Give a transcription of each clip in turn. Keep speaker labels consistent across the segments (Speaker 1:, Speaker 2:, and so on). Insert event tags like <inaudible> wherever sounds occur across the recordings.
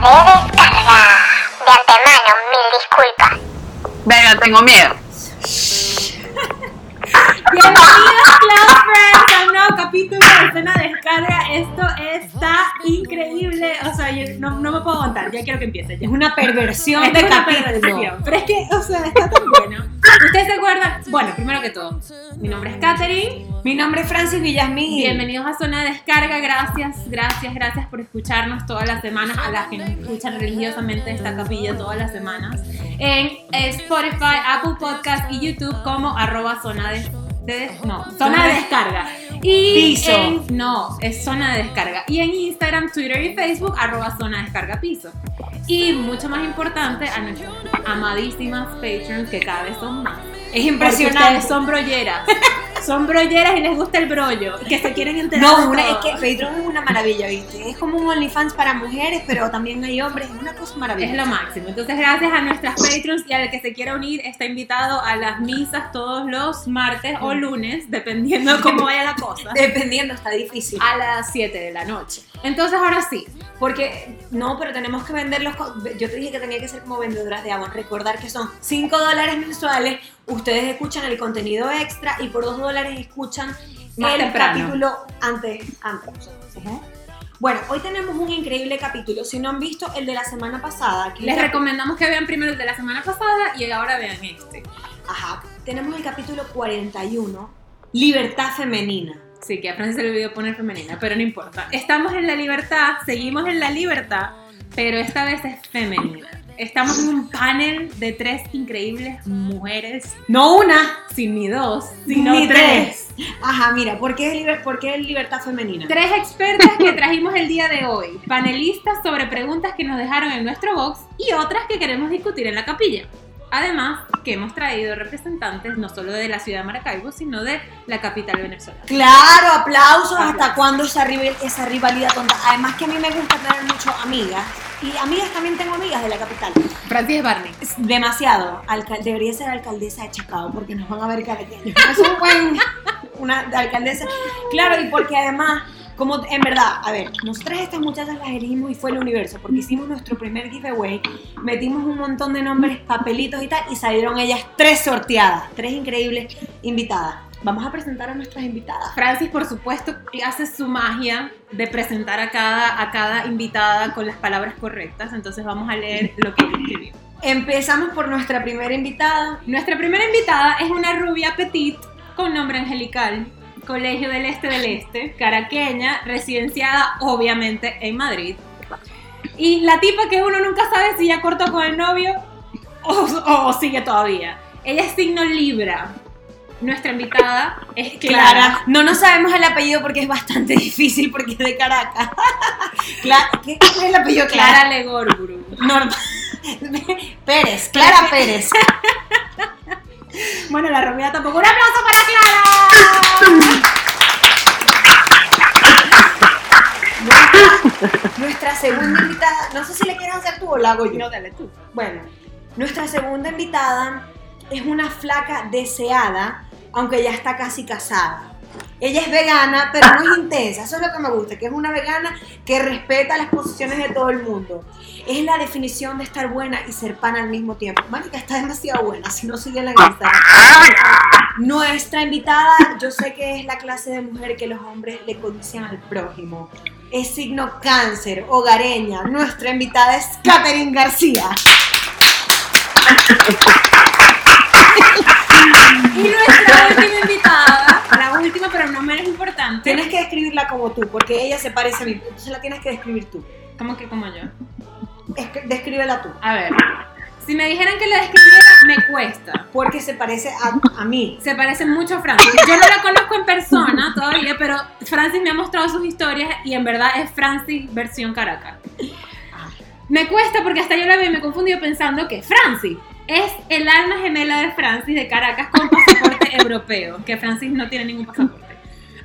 Speaker 1: De descarga. De antemano, mil disculpas. Venga, tengo miedo.
Speaker 2: Bienvenidos, Cloud Friends nuevo capítulo de Escena Descarga. Esto está increíble. O sea, yo no, no me puedo aguantar. Ya quiero que empiece. Ya.
Speaker 3: Es una perversión
Speaker 2: Esta
Speaker 3: de
Speaker 2: es una
Speaker 3: capítulo.
Speaker 2: perversión. Pero es que, o sea, está tan bueno. ¿Ustedes se acuerdan? Bueno, primero que todo, mi nombre es Katherine.
Speaker 3: Mi nombre es Francis Villasmín.
Speaker 2: Bienvenidos a Zona Descarga. Gracias, gracias, gracias por escucharnos todas las semanas. A las que nos escuchan religiosamente esta capilla todas las semanas. En Spotify, Apple Podcast y YouTube como arroba zona de, de- no, zona de descarga. Y
Speaker 3: Piso.
Speaker 2: en- no, es zona de descarga. Y en Instagram, Twitter y Facebook, arroba zona de descarga piso. Y mucho más importante, a nuestras amadísimas patrons que cada vez son más.
Speaker 3: Es
Speaker 2: Porque
Speaker 3: impresionante.
Speaker 2: ustedes son brolleras. Son brolleras y les gusta el brollo. Que se quieren enterar.
Speaker 3: No, una- es que Patreon es una maravilla, ¿viste? Es como un OnlyFans para mujeres, pero también hay hombres. Es una cosa
Speaker 2: Es
Speaker 3: maravillosa.
Speaker 2: lo máximo. Entonces, gracias a nuestras patrons y al que se quiera unir, está invitado a las misas todos los martes o lunes, dependiendo de cómo vaya la cosa, <laughs>
Speaker 3: Dependiendo, está difícil.
Speaker 2: a las 7 de la noche. Entonces, ahora sí,
Speaker 3: Porque, no, pero tenemos que vender los... co- Yo te dije que tenía que ser como vendedoras de Avon. Recordar que son 5 dólares mensuales. Ustedes escuchan el contenido extra y por 2 dólares escuchan
Speaker 2: Más
Speaker 3: el
Speaker 2: temprano.
Speaker 3: capítulo antes. antes. Bueno, hoy tenemos un increíble capítulo. Si no han visto el de la semana pasada, que
Speaker 2: les
Speaker 3: es-
Speaker 2: recomendamos que vean primero el de la semana pasada y ahora vean este.
Speaker 3: Ajá, tenemos el capítulo 41, Libertad Femenina.
Speaker 2: Sí, que a Francis se le olvidó poner femenina, pero no importa. Estamos en la libertad, seguimos en la libertad, pero esta vez es femenina. Estamos en un panel de tres increíbles mujeres,
Speaker 3: No una,
Speaker 2: sin ni dos, sino
Speaker 3: ni
Speaker 2: tres.
Speaker 3: tres. Ajá, mira, ¿por qué, es liber- por qué es libertad femenina?
Speaker 2: Tres expertas que trajimos el día de hoy, panelistas sobre preguntas que nos dejaron en nuestro box y otras que queremos discutir en la capilla. Además, que hemos traído representantes no solo de la ciudad de Maracaibo, sino de la capital venezolana.
Speaker 3: Claro, aplausos. ¿Hasta cuándo esa, esa rivalidad tonta? Además que a mí me gusta tener muchas amigas. Y amigas también tengo amigas de la capital.
Speaker 2: Francis Barney.
Speaker 3: Demasiado. Alcal- debería ser alcaldesa de Chacao porque nos van a ver careteños. Es un buen... Una alcaldesa. Claro, y porque además... Como en verdad, a ver, nosotras estas muchachas las elegimos y fue el universo, porque hicimos nuestro primer giveaway, metimos un montón de nombres, papelitos y tal, y salieron ellas tres sorteadas, tres increíbles invitadas. Vamos a presentar a nuestras invitadas.
Speaker 2: Francis, por supuesto, hace su magia de presentar a cada, a cada invitada con las palabras correctas. Entonces vamos a leer lo que escribió.
Speaker 3: Empezamos por nuestra primera invitada.
Speaker 2: Nuestra primera invitada es una rubia petit con nombre angelical, Colegio del Este del Este, caraqueña, residenciada obviamente en Madrid. Y la tipa que uno nunca sabe si ya cortó con el novio o, o- o sigue todavía. Ella es signo Libra. Nuestra invitada es Clara.
Speaker 3: Clara. No nos sabemos el apellido porque es bastante <laughs> difícil porque es de Caracas. <laughs> Clara, ¿qué, qué es el apellido
Speaker 2: Clara
Speaker 3: Clara?
Speaker 2: Legorburu.
Speaker 3: Norma- <laughs> Pérez, Clara Pérez.
Speaker 2: Bueno, la rubia tampoco. ¡Un aplauso para Clara!
Speaker 3: Nuestra, nuestra segunda invitada, no sé si le quieres hacer tú o la hago yo.
Speaker 2: No, dale tú.
Speaker 3: Bueno, nuestra segunda invitada es una flaca deseada, aunque ya está casi casada. Ella es vegana, pero no es intensa. Eso es lo que me gusta, que es una vegana que respeta las posiciones de todo el mundo. Es la definición de estar buena y ser pana al mismo tiempo. Mónica está demasiado buena, si no sigue la Instagram. Nuestra invitada, yo sé que es la clase de mujer que los hombres le codician al prójimo. Es signo cáncer, hogareña. Nuestra invitada es Catherine García.
Speaker 2: Y nuestra última invitada, la menos importante.
Speaker 3: Tienes que describirla como tú, porque ella se parece a mí. Entonces la tienes que describir tú.
Speaker 2: ¿Cómo que como yo?
Speaker 3: Es que- descríbela tú.
Speaker 2: A ver, si me dijeran que la describiera, me cuesta.
Speaker 3: Porque se parece a, a mí.
Speaker 2: Se parece mucho a Francis. Yo no la conozco en persona todavía, pero Francis me ha mostrado sus historias y en verdad es Francis versión Caracas. Me cuesta porque hasta yo la vi y me he confundido pensando que Francis es el alma gemela de Francis de Caracas con pasaporte <laughs> europeo, que Francis no tiene ningún pasaporte.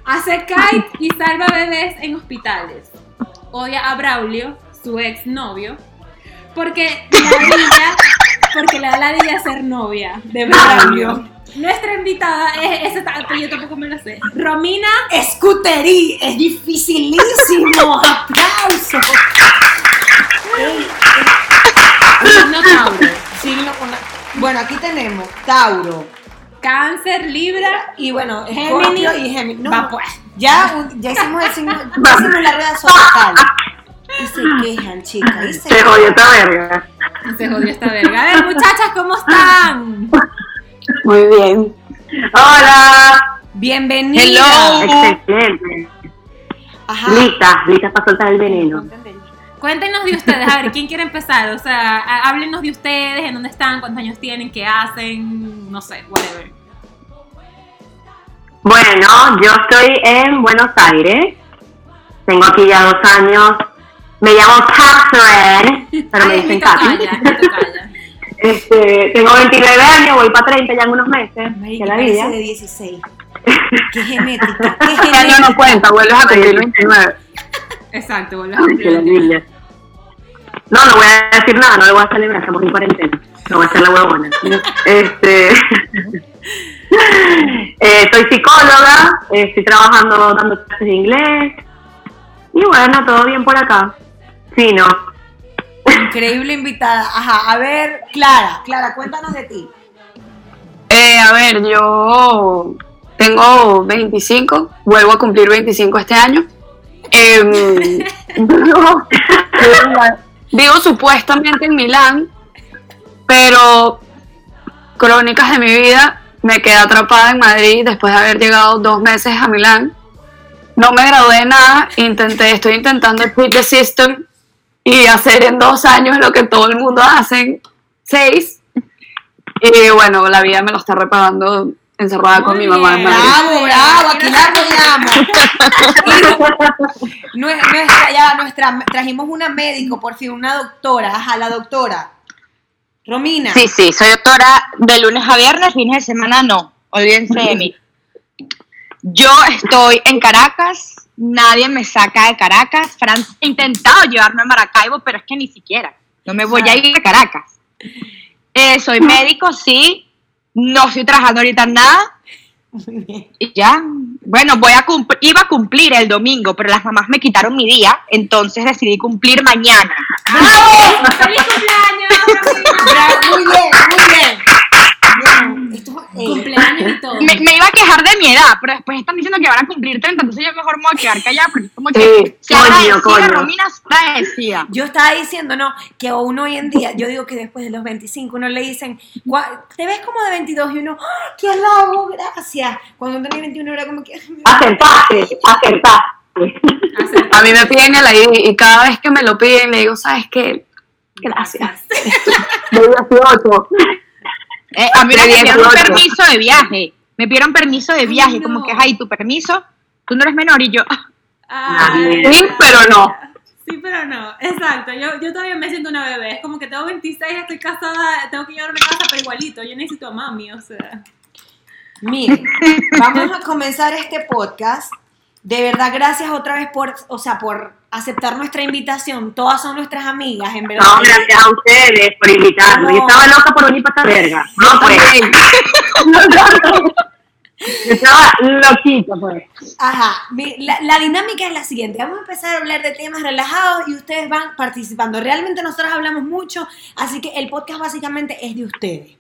Speaker 2: Hace kite y salva bebés en hospitales. Odia a Braulio, su ex novio, porque ladilla, porque le da ladilla ser novia de Braulio. Nuestra invitada es, ese ta- yo tampoco me lo sé. Romina
Speaker 3: Escuterí, es dificilísimo. <laughs> Aplausos. Ey, <laughs>
Speaker 2: Signo Tauro.
Speaker 3: signo con la- Bueno, Bueno, aquí tenemos Tauro.
Speaker 2: Cáncer, Libra.
Speaker 3: Y bueno,
Speaker 2: Géminis.
Speaker 3: Y Géminis. No,
Speaker 2: Va, pues.
Speaker 3: ya, ya hicimos el signo, <laughs> ya hicimos la rueda zodiacal. Y se quejan, chicas. Y se
Speaker 1: Se jodió esta verga.
Speaker 2: Se jodió esta verga. A ver, muchachas, ¿cómo están?
Speaker 1: Muy bien. Hola.
Speaker 3: Bienvenida.
Speaker 1: Excelente.
Speaker 3: Ajá.
Speaker 1: Lista, lista para soltar el veneno.
Speaker 2: Cuéntenos de ustedes, a ver, ¿quién quiere empezar? O sea, há- háblenos de ustedes, en dónde están, cuántos años tienen, qué hacen, no sé, whatever.
Speaker 1: Bueno, yo estoy en Buenos Aires. Tengo aquí ya dos años. Me llamo Catherine, pero me
Speaker 2: Ay,
Speaker 1: dicen
Speaker 2: tocaya. <laughs>
Speaker 1: Este, tengo 29 años, voy para 30 ya en unos meses.
Speaker 3: Marica,
Speaker 1: la vida.
Speaker 3: de 16. Qué genética, qué <laughs>
Speaker 1: año
Speaker 3: genética.
Speaker 1: no cuenta, vuelves a cumplir 29.
Speaker 2: Exacto, vuelves a cumplir.
Speaker 1: No, no voy a decir nada, no le voy a celebrar, estamos en cuarentena. No voy a hacer la huevona. <laughs> Este. <laughs> eh, soy psicóloga, eh, estoy trabajando dando clases de inglés. Y bueno, todo bien por acá. Sí, no.
Speaker 3: Increíble invitada. Ajá, a ver, Clara, Clara, cuéntanos de ti.
Speaker 4: Eh, a ver, yo tengo 25, vuelvo a cumplir 25 este año. Vivo, <laughs> vivo supuestamente en Milán, pero crónicas de mi vida me quedé atrapada en Madrid después de haber llegado dos meses a Milán. No me gradué de nada, intenté, estoy intentando el Quit the System y hacer en dos años lo que todo el mundo hace en seis. Y bueno, la vida me lo está reparando encerrada con mi mamá en. Madrid.
Speaker 3: Bravo, bravo, aquí la apoyamos. Nue- <laughs> Nuestra, ya, nuestra, trajimos una médico, por fin, una doctora. Ajá, la doctora. Romina.
Speaker 5: Sí, sí, soy doctora de lunes a viernes, fines de semana no, olvídense de mí. Yo estoy en Caracas, nadie me saca de Caracas. Francia ha intentado llevarme a Maracaibo, pero es que ni siquiera, no me voy a ir a Caracas. Eh, soy médico, sí, no estoy trabajando ahorita en nada. Y ya, bueno, voy a iba a cumplir el domingo, pero las mamás me quitaron mi día, entonces decidí cumplir mañana.
Speaker 2: ¡Feliz cumpleaños!
Speaker 3: Bravo, muy bien, muy bien. Bien, esto- eh,
Speaker 2: Cumpleaños y todo.
Speaker 5: me, me iba a quejar de mi edad, pero después están diciendo que van a cumplir 30, entonces yo mejor me voy a quedar callada, porque es como que
Speaker 1: Sí,
Speaker 5: se
Speaker 1: coño, coño.
Speaker 5: Romina agradecida.
Speaker 3: Yo estaba diciendo, no, que uno hoy en día, yo digo que después de los 25, uno le dicen, "Gua- te ves como de 22 y uno, ¡ah, qué halago, gracias. Cuando uno tenía 21 era como que,
Speaker 1: Acertaste, acertaste.
Speaker 4: A mí me piden el ID y cada vez que me lo piden le digo, ¿sabes qué? Gracias.
Speaker 1: De <laughs> 18.
Speaker 5: Eh, a mí me
Speaker 1: De
Speaker 5: pidieron un
Speaker 1: 18.
Speaker 5: permiso de viaje, me pidieron permiso de viaje,
Speaker 2: no.
Speaker 5: como que, ay, tu permiso, tú no eres menor, y yo, ah,
Speaker 2: Ay.
Speaker 4: Sí, pero no.
Speaker 2: Sí, pero no. Exacto. Yo, yo todavía me siento una bebé. Es como que tengo 26, estoy casada, tengo que llevar una casa, pero igualito. Yo necesito a mami, o sea.
Speaker 3: Miren, vamos a comenzar este podcast. De verdad, gracias otra vez por, o sea, por aceptar nuestra invitación. Todas son nuestras amigas, en verdad.
Speaker 1: No, gracias a ustedes por invitarme. Yo
Speaker 3: No.
Speaker 1: estaba loca por venir para esta verga. No, pues. Yo <laughs> estaba loquita, pues.
Speaker 3: Ajá, la, la dinámica es la siguiente. Vamos a empezar a hablar de temas relajados y ustedes van participando. Realmente nosotros hablamos mucho, así que el podcast básicamente es de ustedes.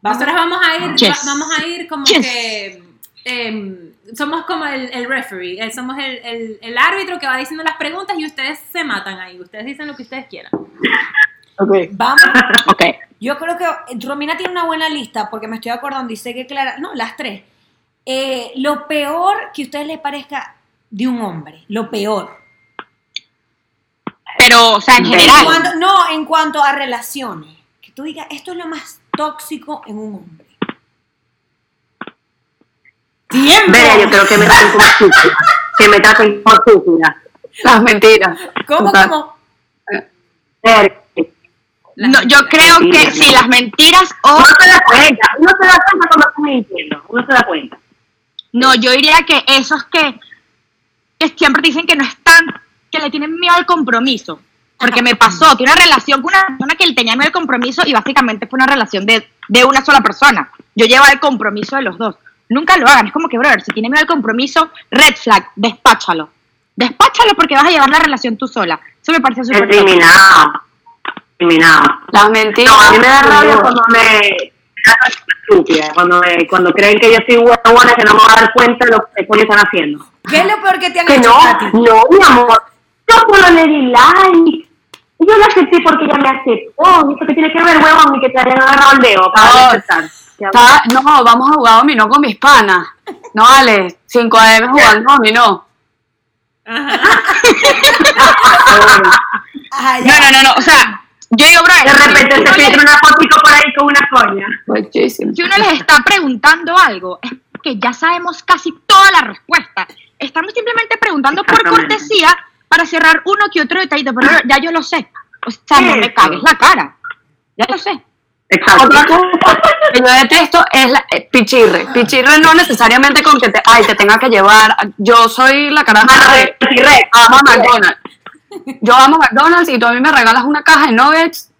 Speaker 3: Vamos-
Speaker 2: Nosotros vamos a ir,
Speaker 5: Yes.
Speaker 2: va- vamos a ir como
Speaker 5: Yes.
Speaker 2: que em, somos como el, el referee, eh, somos el, el- el árbitro que va diciendo las preguntas y ustedes se matan ahí, ustedes dicen lo que ustedes quieran.
Speaker 1: Ok.
Speaker 3: Vamos. <laughs>
Speaker 5: ok.
Speaker 3: Yo creo que Romina tiene una buena lista porque me estoy acordando y sé que Clara, no, las tres. Eh, lo peor que a ustedes les parezca de un hombre, lo peor.
Speaker 5: Pero, o sea, en
Speaker 1: En
Speaker 3: En
Speaker 5: general,
Speaker 3: cuanto- no, en cuanto a relaciones. Que tú digas, esto es lo más tóxico en un hombre. ¡Tiempo!
Speaker 1: Verá, yo creo que me traten como estúpida. Que me traten como estúpida.
Speaker 4: Las mentiras.
Speaker 3: ¿Cómo,
Speaker 4: Total.
Speaker 3: cómo?
Speaker 1: Ver,
Speaker 5: no, yo creo que sí, las mentiras o...
Speaker 1: Uno se da cuenta, uno se da cuenta cuando estás mintiendo, uno se da cuenta.
Speaker 5: No, yo diría que esos que, que siempre dicen que no están, que le tienen miedo al compromiso. Porque me pasó, tuve una relación con una persona que le tenía miedo al compromiso y básicamente fue una relación de, de una sola persona. Yo llevaba el compromiso de los dos. Nunca lo hagan, es como que, brother, si tiene miedo al compromiso, red flag, despáchalo. Despáchalo porque vas a llevar la relación tú sola. Eso me parece súper.
Speaker 1: Eliminado. Eliminado.
Speaker 4: Las mentiras.
Speaker 1: No, a mí me da rabia cuando me, estúpida. Cuando, me- cuando creen que yo soy huevona, que no me voy a dar cuenta de lo que ellos están haciendo.
Speaker 3: ¿Qué es lo peor que te han
Speaker 1: Que
Speaker 3: hecho,
Speaker 1: no, no, mi amor. Yo solo le di like. Yo le acepté porque ella me aceptó. ¿Y eso qué tiene que ver, huevón? Y que te hayan agarrado el dedo para
Speaker 4: No, no, vamos a jugar dominó con mis panas. No vale, 5 AM jugando dominó.
Speaker 2: Ajá.
Speaker 1: bueno.
Speaker 3: Ajá,
Speaker 5: No, no, no, no. O sea, yo digo, bro,
Speaker 1: De repente se filtra una fotito por ahí con una coña.
Speaker 4: Muchísimo.
Speaker 5: si uno les está preguntando algo, es que ya sabemos casi toda la respuesta. Estamos simplemente preguntando por cortesía para cerrar uno que otro detallito, pero ya yo lo sé. O sea, no me cagues la cara. Ya lo sé.
Speaker 1: Exacto.
Speaker 4: Otra cosa <laughs> que yo detesto es la eh, pichirre. Pichirre no necesariamente con que te, ay, te tenga que llevar. Yo soy la de
Speaker 1: de T-Rex.
Speaker 4: amo McDonald's. Yo amo McDonald's y tú a mí me regalas una caja de nuggets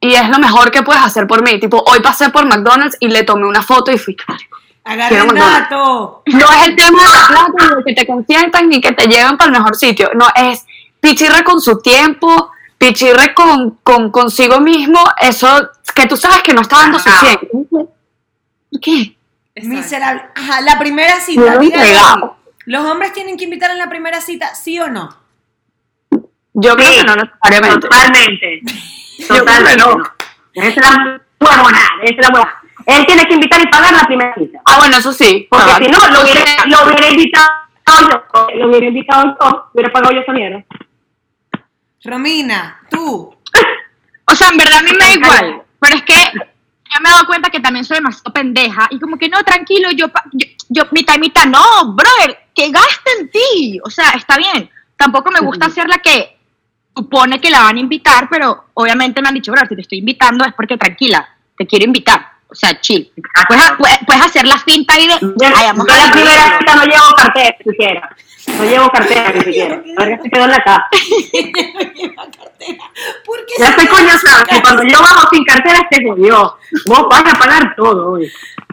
Speaker 4: y es lo mejor que puedes hacer por mí. Tipo, hoy pasé por McDonald's y le tomé una foto y fui.
Speaker 3: Agarra el dato.
Speaker 4: No es el tema de la plata, ni que te consientan, ni que te lleven para el mejor sitio. No, es pichirre con su tiempo, pichirre con, con consigo mismo, eso que tú sabes que no está dando su
Speaker 1: Ajá.
Speaker 4: 100. ¿Por qué?
Speaker 2: Exacto.
Speaker 3: Miserable. Ajá, la primera cita. ¿Los hombres tienen que invitar en la primera cita, sí o no?
Speaker 4: Yo creo
Speaker 1: Sí,
Speaker 4: que no necesariamente.
Speaker 1: Totalmente.
Speaker 4: Creo
Speaker 1: Totalmente.
Speaker 4: no.
Speaker 1: es la huevona. Esa es la huevona. Él tiene que invitar y pagar la primera cita.
Speaker 4: Ah, bueno, eso sí.
Speaker 1: Porque
Speaker 4: Ah,
Speaker 1: si no, lo hubiera, lo hubiera invitado yo. Lo hubiera invitado yo. Hubiera pagado yo esa mierda.
Speaker 3: Romina, tú. <laughs>
Speaker 5: O sea, en verdad a mí me da igual. Pero es que yo me he dado cuenta que también soy demasiado pendeja. Y como que no, tranquilo, yo, yo, yo mitad y mitad. No, brother, que gaste en ti. O sea, está bien. Tampoco me gusta ser la que supone que la van a invitar, pero obviamente me han dicho, brother, si te estoy invitando es porque tranquila, te quiero invitar. O sea, chill. Puedes, puedes- hacer la finta ahí de,
Speaker 1: Yo,
Speaker 5: ay, vamos
Speaker 1: yo
Speaker 5: a
Speaker 1: la primera cita no llevo cartera ni siquiera. No llevo cartera ni siquiera. A ver, se quedó en la casa.
Speaker 3: ¿Por qué
Speaker 1: Ya
Speaker 3: se
Speaker 1: estoy coño, que cuando yo bajo sin cartera se jodió. Vos vas a pagar todo hoy.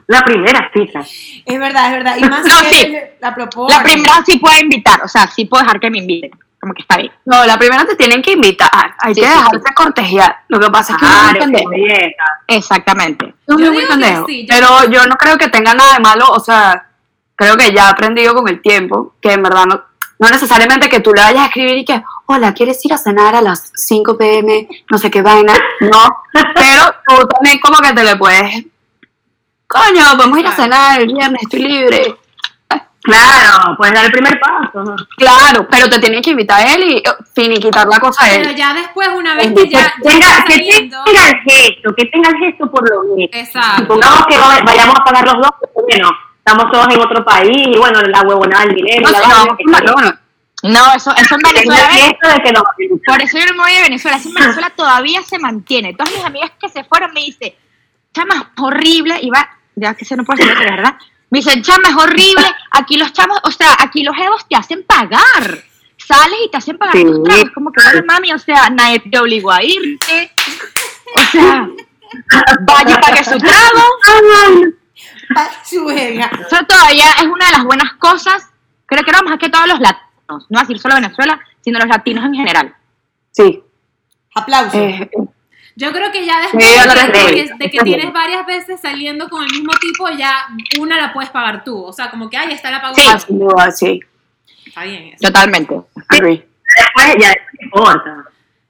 Speaker 1: La primera cita.
Speaker 3: Es verdad, es verdad. Y más
Speaker 5: No,
Speaker 3: si
Speaker 5: sí.
Speaker 3: la propone.
Speaker 5: La primera sí puede invitar, o sea, sí puedo dejar que me inviten. Como que está bien.
Speaker 4: No, la primera te tienen que invitar. Hay
Speaker 5: Sí,
Speaker 4: que
Speaker 5: sí,
Speaker 4: dejarse cortejar. Lo que pasa es que uno es muy pendejo.
Speaker 5: Exactamente.
Speaker 4: Yo
Speaker 2: Yo
Speaker 4: soy muy pendejo.
Speaker 2: sí, yo-
Speaker 4: Pero yo no creo que tenga nada de malo. O sea, creo que ya he aprendido con el tiempo que en verdad no, no necesariamente que tú le vayas a escribir y que, hola, ¿quieres ir a cenar a las 5 pm? No sé qué vaina. No. Pero tú también como que te le puedes. Coño, podemos ir a cenar el viernes, estoy libre.
Speaker 1: Claro, puedes dar el primer paso. ¿no?
Speaker 4: Claro, pero te tienen que invitar a él y eh, finiquitar la cosa a
Speaker 2: Pero
Speaker 4: él.
Speaker 2: ya después, una vez que ya, ya
Speaker 1: Tenga,
Speaker 2: está
Speaker 1: que
Speaker 2: saliendo.
Speaker 1: tenga el gesto, que tenga el gesto por lo menos.
Speaker 2: Exacto.
Speaker 1: Supongamos que va- vayamos a pagar los dos, pues, bueno, estamos todos en otro país y bueno, la huevonada del dinero.
Speaker 4: No,
Speaker 1: la
Speaker 4: no, vamos
Speaker 1: que
Speaker 4: con McDonald's.
Speaker 5: No, eso, eso en Venezuela
Speaker 1: de que
Speaker 5: Por eso yo no me voy de Venezuela. Eso en Venezuela todavía se mantiene. Todas mis amigas que se fueron me dicen, chama, es horrible. Y va, ya que se no puede ser de verdad. Me dicen, chama, es horrible. Aquí los chamos, o sea, aquí los evos te hacen pagar. Sales y te hacen pagar
Speaker 1: Sí.
Speaker 5: tus tragos. Como que, bueno, mami, o sea, nadie te obligó a irte. O sea, vaya y pague su trago. Eso todavía es una de las buenas cosas. Creo que no más que todos los latinos. No decir solo Venezuela, sino los latinos en general.
Speaker 4: Sí.
Speaker 3: Aplausos.
Speaker 4: Eh,
Speaker 2: Yo creo que ya después
Speaker 4: Sí,
Speaker 2: de, que, de que
Speaker 4: está
Speaker 2: tienes
Speaker 4: bien.
Speaker 2: varias veces saliendo con el mismo tipo, ya una la puedes pagar tú. O sea, como que, ay, está la pago
Speaker 5: Sí.
Speaker 4: sin duda, sí.
Speaker 2: Está bien eso.
Speaker 5: Totalmente.
Speaker 4: Agree.
Speaker 1: Después ya no importa.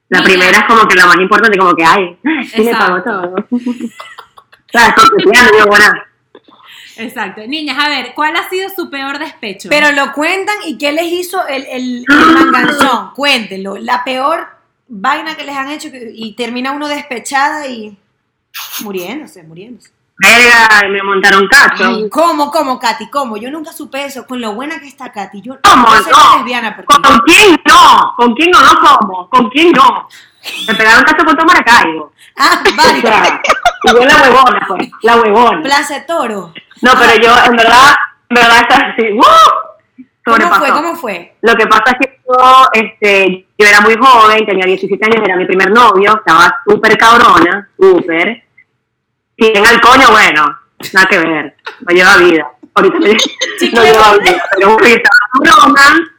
Speaker 1: La primera es como que la más importante, como que, ay, sí me pagó
Speaker 2: Exacto.
Speaker 1: todo. <laughs> Claro, yo, bueno.
Speaker 2: Exacto. Niñas, a ver, ¿cuál ha sido su peor despecho?
Speaker 3: Pero lo cuentan y qué les hizo el, el, el <gasps> manganzón. Cuéntenlo. La peor vaina que les han hecho y termina uno despechada y muriéndose, muriéndose.
Speaker 1: Verga, me montaron cacho.
Speaker 3: ¿Cómo, cómo, Katy? ¿Cómo? Yo nunca supe eso. Con lo buena que está Katy. Yo
Speaker 1: ¿Cómo
Speaker 3: no soy
Speaker 1: no?
Speaker 3: lesbiana.
Speaker 1: ¿Con quién no? ¿Con quién no? No como. ¿Con quién no? Me pegaron cacho tomar Maracaibo.
Speaker 3: Ah,
Speaker 1: O
Speaker 3: vale.
Speaker 1: sea, y yo la huevona, pues. La huevona.
Speaker 3: Plaza de Toro.
Speaker 1: No, pero yo, en verdad, en verdad, está así. ¡uh!
Speaker 3: ¿Cómo
Speaker 1: Sobrepasó.
Speaker 3: fue? ¿Cómo fue?
Speaker 1: Lo que pasa es que yo, este, yo era muy joven, tenía 17 años, era mi primer novio, estaba súper cabrona, súper. Si en el coño, bueno, nada que ver, no lleva vida. Ahorita no, <laughs> no lleva vida, pero cabrona.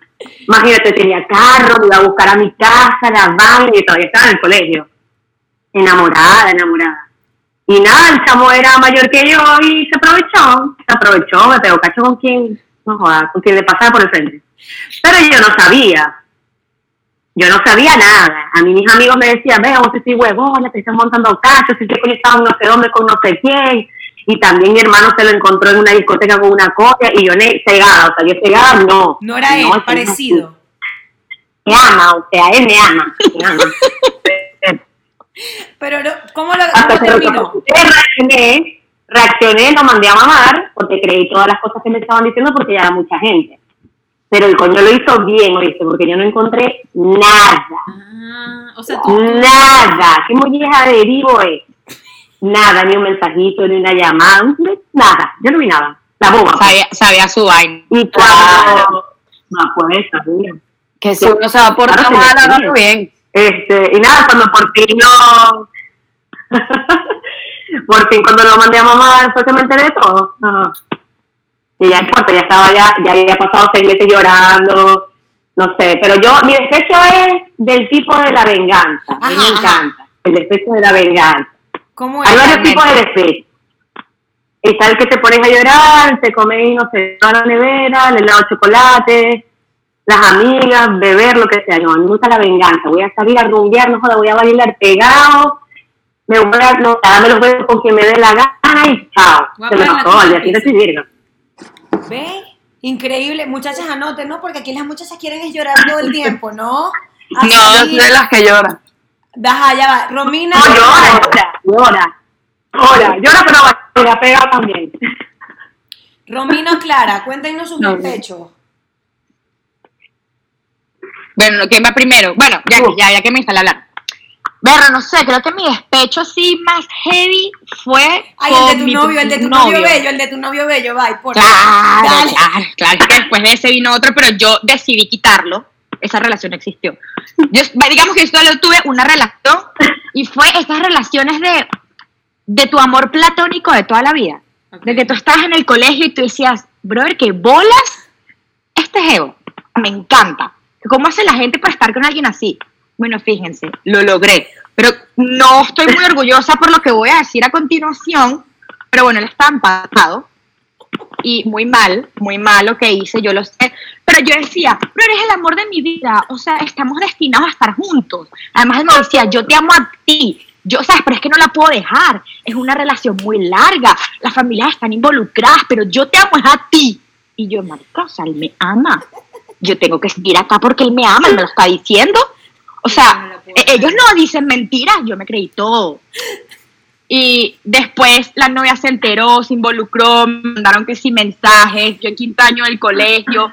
Speaker 1: Imagínate, tenía carro, me iba a buscar a mi casa, la vaina, y todavía estaba en el colegio. Enamorada, enamorada. Y nada, el chamo era mayor que yo y se aprovechó, se aprovechó, me pegó cacho con quien, no jodas, con quien le pasaba por el frente. Pero yo no sabía, yo no sabía nada. A mí mis amigos me decían, vea, vos estoy huevona, te estás montando cachos, si te conectado no sé dónde con no sé quién. Y también mi hermano se lo encontró en una discoteca con una copia y yo ne cegada, o sea, yo cegada no.
Speaker 3: No era él,
Speaker 1: no
Speaker 3: parecido.
Speaker 1: Me ama, o sea, él me ama. Me ama. <laughs>
Speaker 3: Pero, no- ¿cómo lo cómo terminó?
Speaker 1: capturé, reaccioné, lo mandé a mamar, porque creí todas las cosas que me estaban diciendo porque ya era mucha gente. Pero el coño lo hizo bien, ¿oíste? Porque yo no encontré nada.
Speaker 2: Ah, o sea, tú.
Speaker 1: Nada. ¿Qué molleja de vivo es? Nada, ni un mensajito, ni una llamada, nada. Yo no vi nada. La boba.
Speaker 5: Sabía, sabía su vaina.
Speaker 1: Y cuando... No, pues sabía.
Speaker 4: Que si uno se va portar
Speaker 1: Claro,
Speaker 4: mal,
Speaker 1: sí, sí.
Speaker 4: hágalo bien.
Speaker 1: Este, y nada, cuando por fin lo... <laughs> por fin cuando lo mandé a mamá, después que me enteré de todo. No. Y ya importa, ya estaba ya, ya había pasado seis meses llorando, no sé. Pero yo, mi despecho es del tipo de la venganza. A mí me encanta. El despecho de la venganza.
Speaker 3: ¿Cómo
Speaker 1: Hay varios tipos de despecho. Está el que te pones a llorar, te comes, no sé, toda la nevera, el helado de chocolate, las amigas, beber, lo que sea. No, a me gusta la venganza. Voy a salir a rumbear, no joda, voy a bailar pegado, me voy a no, darme los besos con quien me dé la gana y chao. Se me pasó, al día virgo.
Speaker 3: ¿Ve? Increíble. Muchachas, anoten, ¿no? Porque aquí las muchachas quieren es llorar todo el tiempo, ¿no? <laughs>
Speaker 4: No, yo soy de las que lloran.
Speaker 3: Ajá, ya va. Romina.
Speaker 1: No, llora, llora, llora. Llora, llora, pero baila pegado también.
Speaker 3: Romina Clara, cuéntenos sus
Speaker 4: No.
Speaker 5: Bueno, ¿quién va primero? Bueno, ya, que- ya, ya que me instalé a Berro, no sé, creo que mi despecho así más heavy fue.
Speaker 3: Ay, el de tu
Speaker 5: mi
Speaker 3: novio, el de tu novio, bello, el de tu novio bello, bye, por
Speaker 5: Claro,
Speaker 3: Dale.
Speaker 5: claro, claro. Que después de ese vino otro, pero yo decidí quitarlo. Esa relación no existió. Yo, digamos que yo solo tuve una relación y fue estas relaciones de, de tu amor platónico de toda la vida.
Speaker 2: Ok.
Speaker 5: De que tú estabas en el colegio y tú decías, brother, que bolas este geo. Me encanta. ¿Cómo hace la gente para estar con alguien así? Bueno, fíjense, lo logré. Pero no estoy muy orgullosa por lo que voy a decir a continuación. Pero bueno, él está empatado. Y muy mal, muy mal lo que hice, yo lo sé. Pero yo decía, pero eres el amor de mi vida. O sea, estamos destinados a estar juntos. Además, él me decía, yo te amo a ti. Yo, sabes, pero es que no la puedo dejar. Es una relación muy larga. Las familias están involucradas, pero yo te amo a ti. Y yo, marica, o sea, él me ama. Yo tengo que seguir acá porque él me ama, él me lo está diciendo. O sea, e- ellos no dicen mentiras, yo me creí todo. Y después la novia se enteró, se involucró, me mandaron que sí mensajes, yo en quinto año del colegio,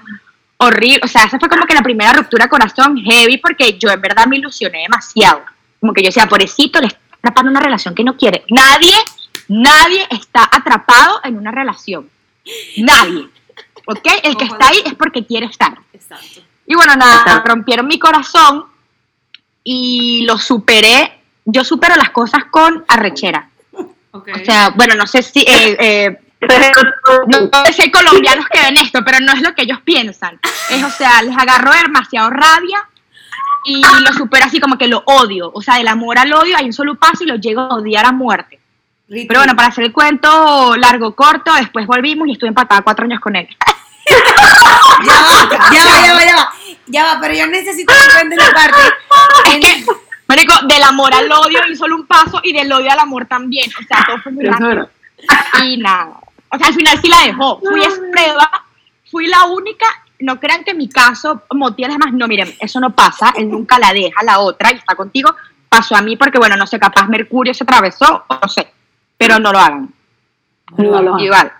Speaker 5: horrible. O sea, esa fue como que la primera ruptura de corazón heavy porque yo en verdad me ilusioné demasiado. Como que yo decía, pobrecito, le está atrapando una relación que no quiere. Nadie, nadie está atrapado en una relación. Nadie. ¿Ok? El que está ahí es porque quiere estar.
Speaker 2: Exacto.
Speaker 5: Y bueno, nada, rompieron mi corazón y lo superé. Yo supero las cosas con arrechera. O sea, bueno, no sé si, eh, eh, no, no sé si hay colombianos que ven esto, pero no es lo que ellos piensan. Es, o sea, les agarro demasiado rabia y lo supero así como que lo odio. O sea, del amor al odio hay un solo paso y lo llego a odiar a muerte.
Speaker 3: Ricky.
Speaker 5: Pero bueno, para hacer el cuento largo, corto, después volvimos y estuve empatada cuatro años con él. <laughs>
Speaker 3: Ya va, ya va, ya va, ya va. Ya va, pero yo necesito que cuentes la parte.
Speaker 5: Es que, marico, del amor al odio hay solo un paso y del odio al amor también. O sea, todo fue muy rápido. Y nada. O sea, al final sí la dejó. Fui prueba, fui la única. No crean que en mi caso, motivos más, no, miren, eso no pasa. Él nunca la deja, la otra, y está contigo. Pasó a mí porque, bueno, no sé, capaz Mercurio se atravesó, o no sé. Pero no lo hagan.
Speaker 4: No lo hago.
Speaker 5: Igual.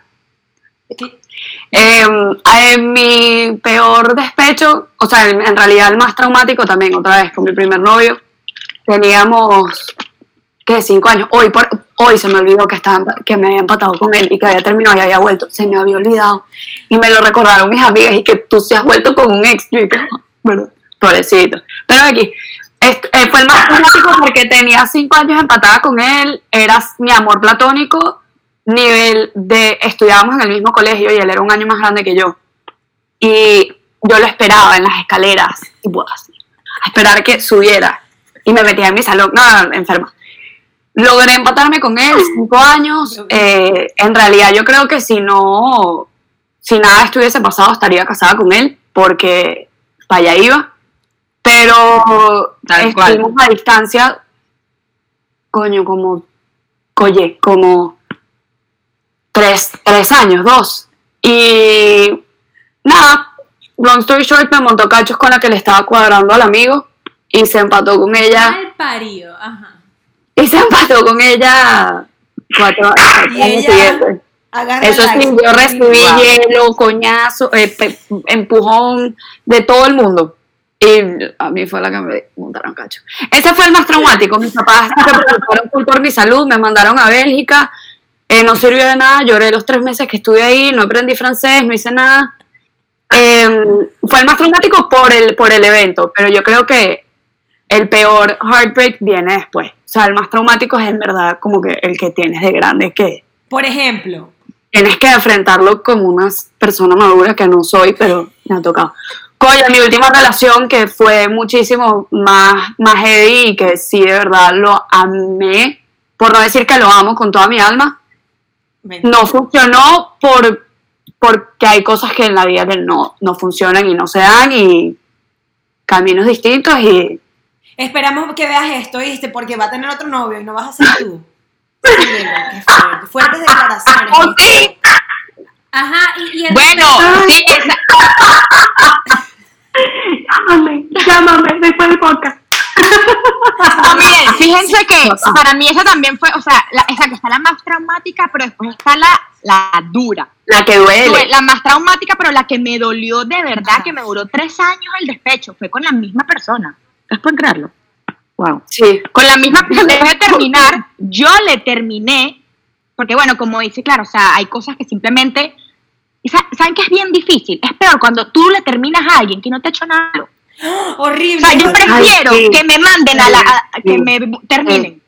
Speaker 4: Eh, eh, mi peor despecho, o sea, en, en realidad el más traumático también, otra vez con mi primer novio, teníamos, ¿qué? Cinco años. Hoy, por, hoy se me olvidó que, estaba, que me había empatado con él y que había terminado y había vuelto. Se me había olvidado. Y me lo recordaron mis amigas y que tú se has vuelto con un ex. Bueno, pobrecito. Pero aquí, este, eh, fue el más traumático porque tenía cinco años empatada con él, era mi amor platónico, nivel de estudiábamos en el mismo colegio y él era un año más grande que yo. Y yo lo esperaba en las escaleras, tipo así, a esperar que subiera. Y me metía en mi salón, no, no, enferma. logré empatarme con él cinco años. Eh, en realidad yo creo que si no, si nada estuviese pasado estaría casada con él porque para allá iba. Pero
Speaker 5: Tal cual.
Speaker 4: estuvimos a distancia, coño, como, oye, como tres, tres años, dos. Y nada, long story short, me montó cachos con la que le estaba cuadrando al amigo y se empató con ella.
Speaker 2: Mal parido, ajá.
Speaker 4: Y se empató con ella cuatro
Speaker 3: Y
Speaker 4: años
Speaker 3: ella-
Speaker 4: siguientes. Eso sí, yo recibí hielo, coñazo, eh, pe- empujón de todo el mundo. Y a mí fue la que me montaron cacho. Ese fue el más traumático. Mis papás se preocuparon por mi salud, me mandaron a Bélgica. Eh, no sirvió de nada, lloré los tres meses que estuve ahí, no aprendí francés, no hice nada. Eh, fue el más traumático por el, por el evento, pero yo creo que el peor heartbreak viene después. O sea, el más traumático es en verdad como que el que tienes de grande, que
Speaker 3: Por ejemplo,
Speaker 4: tienes que enfrentarlo como una persona madura que no soy, pero me ha tocado. Coño, mi última relación que fue muchísimo más, más heavy y que sí de verdad lo amé, por no decir que lo amo con toda mi alma,
Speaker 3: mentira.
Speaker 4: no funcionó por porque hay cosas que en la vida que no, no funcionan y no se dan y caminos distintos y
Speaker 3: Esperamos que veas esto, ¿viste? Porque va a tener otro novio y no vas a ser tú. <laughs> Qué fuerte. Fuertes declaraciones.
Speaker 4: ¡Oh, sí!
Speaker 2: Ajá, y, y el
Speaker 5: Bueno, sí, esa- <laughs>
Speaker 1: Llámame, llámame después del podcast.
Speaker 5: No, miren, <laughs> fíjense que para mí esa también fue, o sea, la, esa que está la más traumática, pero después está la, la dura.
Speaker 4: la que duele.
Speaker 5: La más traumática, pero la que me dolió de verdad, que me duró tres años el despecho, fue con la misma persona. ¿Ustedes pueden creerlo? Wow.
Speaker 4: Sí.
Speaker 5: Con la misma persona, de terminar, yo le terminé, porque bueno, como dice, claro, o sea, hay cosas que simplemente, ¿saben que es bien difícil? Es peor cuando tú le terminas a alguien que no te ha hecho nada. Malo. <gasps> O
Speaker 3: Horrible.
Speaker 5: sea, yo prefiero
Speaker 4: sí.
Speaker 5: que me manden a la, a- que
Speaker 4: Sí.
Speaker 5: me terminen.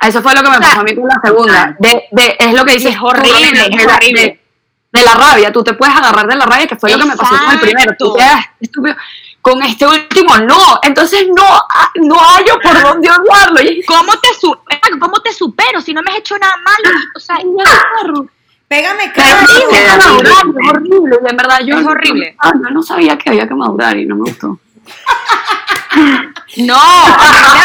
Speaker 4: Eso fue lo que me
Speaker 5: O sea,
Speaker 4: pasó a mí con la segunda. De, de, es lo que dices,
Speaker 5: es horrible,
Speaker 4: de,
Speaker 5: es horrible.
Speaker 4: De, de la rabia, tú te puedes agarrar de la rabia, que fue lo que me pasó con el primero. Tú quedas estúpido. Con este último, no. Entonces no, ah, no hallo por dónde odiarlo.
Speaker 5: ¿Cómo te, su- ¿Cómo te supero si no me has hecho nada malo? O sea, <laughs>
Speaker 3: Pégame cara.
Speaker 4: es horrible, horrible. De verdad, yo,
Speaker 5: Es horrible.
Speaker 4: Ah, yo no sabía que había que madurar y no me gustó. <laughs>
Speaker 5: no,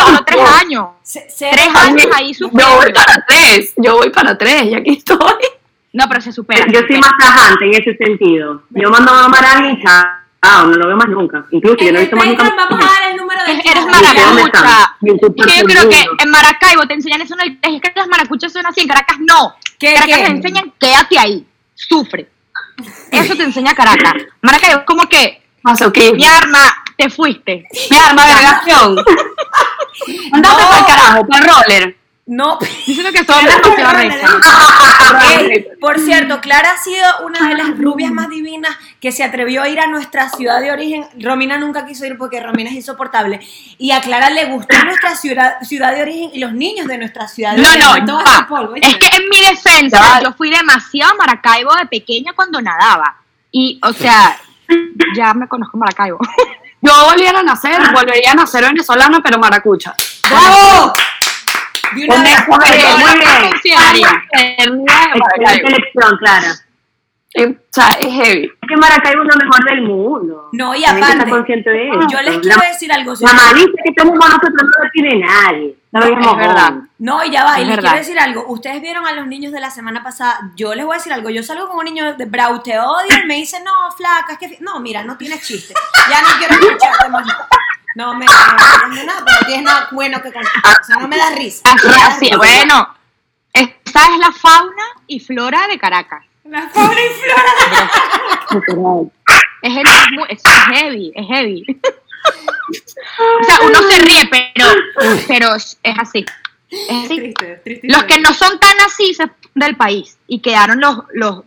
Speaker 5: duró tres años.
Speaker 3: Se- se-
Speaker 5: Tres años ahí
Speaker 4: Yo voy para tres, yo voy para tres y aquí estoy.
Speaker 5: No, pero se supera.
Speaker 1: Yo soy
Speaker 5: supera.
Speaker 1: más tajante en ese sentido. Yo mando a Marán y chao, no lo veo más nunca. Incluso yo
Speaker 2: en
Speaker 1: no he
Speaker 2: el
Speaker 1: visto más nunca.
Speaker 2: Vamos a dar el número de
Speaker 5: Eres
Speaker 2: Clara.
Speaker 1: ¿dónde
Speaker 5: maracucha.
Speaker 1: en
Speaker 5: que yo creo que en Maracaibo te enseñan eso, no, es que las maracuchas son así, en Caracas no.
Speaker 3: ¿Qué,
Speaker 5: Caracas
Speaker 3: qué?
Speaker 5: te enseñan, quédate ahí, sufre. Eso te enseña Caracas. Maracaibo es como que, mi arma, te fuiste.
Speaker 4: Mi arma de negación. Andate
Speaker 3: No.
Speaker 4: pa'l carajo, pa'l roller.
Speaker 3: No.
Speaker 5: Diciendo que.
Speaker 3: Ey, <laughs> por cierto, Clara ha sido una de las rubias más divinas que se atrevió a ir a nuestra ciudad de origen. Romina nunca quiso ir porque Romina es insoportable. Y a Clara le gustó <laughs> nuestra ciudad, ciudad de origen y los niños de nuestra ciudad de
Speaker 5: No,
Speaker 3: origen.
Speaker 5: no, ya.
Speaker 3: ese polvo.
Speaker 5: Es que en mi defensa, yo fui demasiado a Maracaibo de pequeña cuando nadaba. Y, o sea, ya me conozco Maracaibo. <laughs>
Speaker 4: Yo volviera a nacer, volvería a nacer venezolana, pero maracucha.
Speaker 3: ¡Bravo! De una vez.
Speaker 5: Pero
Speaker 4: muy bien.
Speaker 1: elección,
Speaker 4: O sea, es heavy.
Speaker 1: Es que Maracaibo es lo mejor del mundo.
Speaker 3: No, y aparte,
Speaker 1: está consciente de eso.
Speaker 3: Yo les
Speaker 1: La-
Speaker 3: quiero decir algo. ustedes-
Speaker 1: malicia que tenemos nosotros no la tiene nadie. No
Speaker 5: Es verdad.
Speaker 3: No, y ya va, y
Speaker 5: Es
Speaker 3: les
Speaker 5: verdad.
Speaker 3: quiero decir algo. Ustedes vieron a los niños de la semana pasada. Yo les voy a decir algo. Yo salgo con un niño de Brau, te odio, y me dice, no, flaca, es que. fi-". No, mira, no tienes chiste. Ya no quiero escucharte más nada. No me, no me nada, pero no tienes nada bueno que contar. O sea, no me das risa.
Speaker 5: Así,
Speaker 3: No me risa.
Speaker 5: bueno, esta es la fauna y flora de Caracas.
Speaker 2: La fauna y flora. <laughs>
Speaker 5: Es, el, es, muy- es heavy, es heavy. O sea, uno se ríe, pero, pero es es así. Es así.
Speaker 2: Triste, triste.
Speaker 5: Los que no son tan así del país y quedaron los, los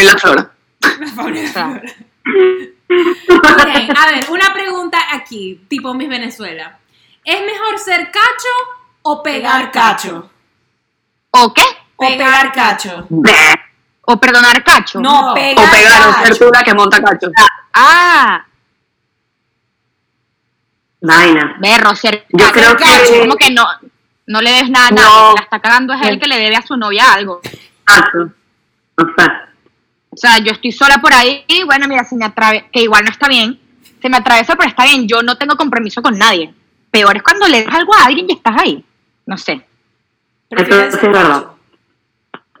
Speaker 4: y la flora.
Speaker 2: La fauna y la
Speaker 5: O sea,
Speaker 2: flora. Ok, a ver, una pregunta aquí, tipo Miss Venezuela. ¿Es mejor ser cacho o pegar cacho?
Speaker 5: ¿O qué?
Speaker 3: O pegar cacho.
Speaker 5: ¿O perdonar cacho?
Speaker 3: No,
Speaker 2: No.
Speaker 3: pegar
Speaker 4: O pegar o ser
Speaker 3: cacho.
Speaker 4: tú la que monta cacho.
Speaker 5: Ah,
Speaker 1: Vaina.
Speaker 5: berro, ser
Speaker 1: Yo creo que-
Speaker 5: como que no. No le des nada a
Speaker 4: No.
Speaker 5: nadie. el que La está cagando es él que le debe a su novia algo.
Speaker 1: Exacto. O sea,
Speaker 5: O sea, yo estoy sola por ahí y bueno, mira, se me atrave, que igual no está bien, se me atraviesa, pero está bien, yo no tengo compromiso con nadie. Peor es cuando le das algo a alguien y estás ahí. No sé.
Speaker 3: Ser
Speaker 1: es verdad.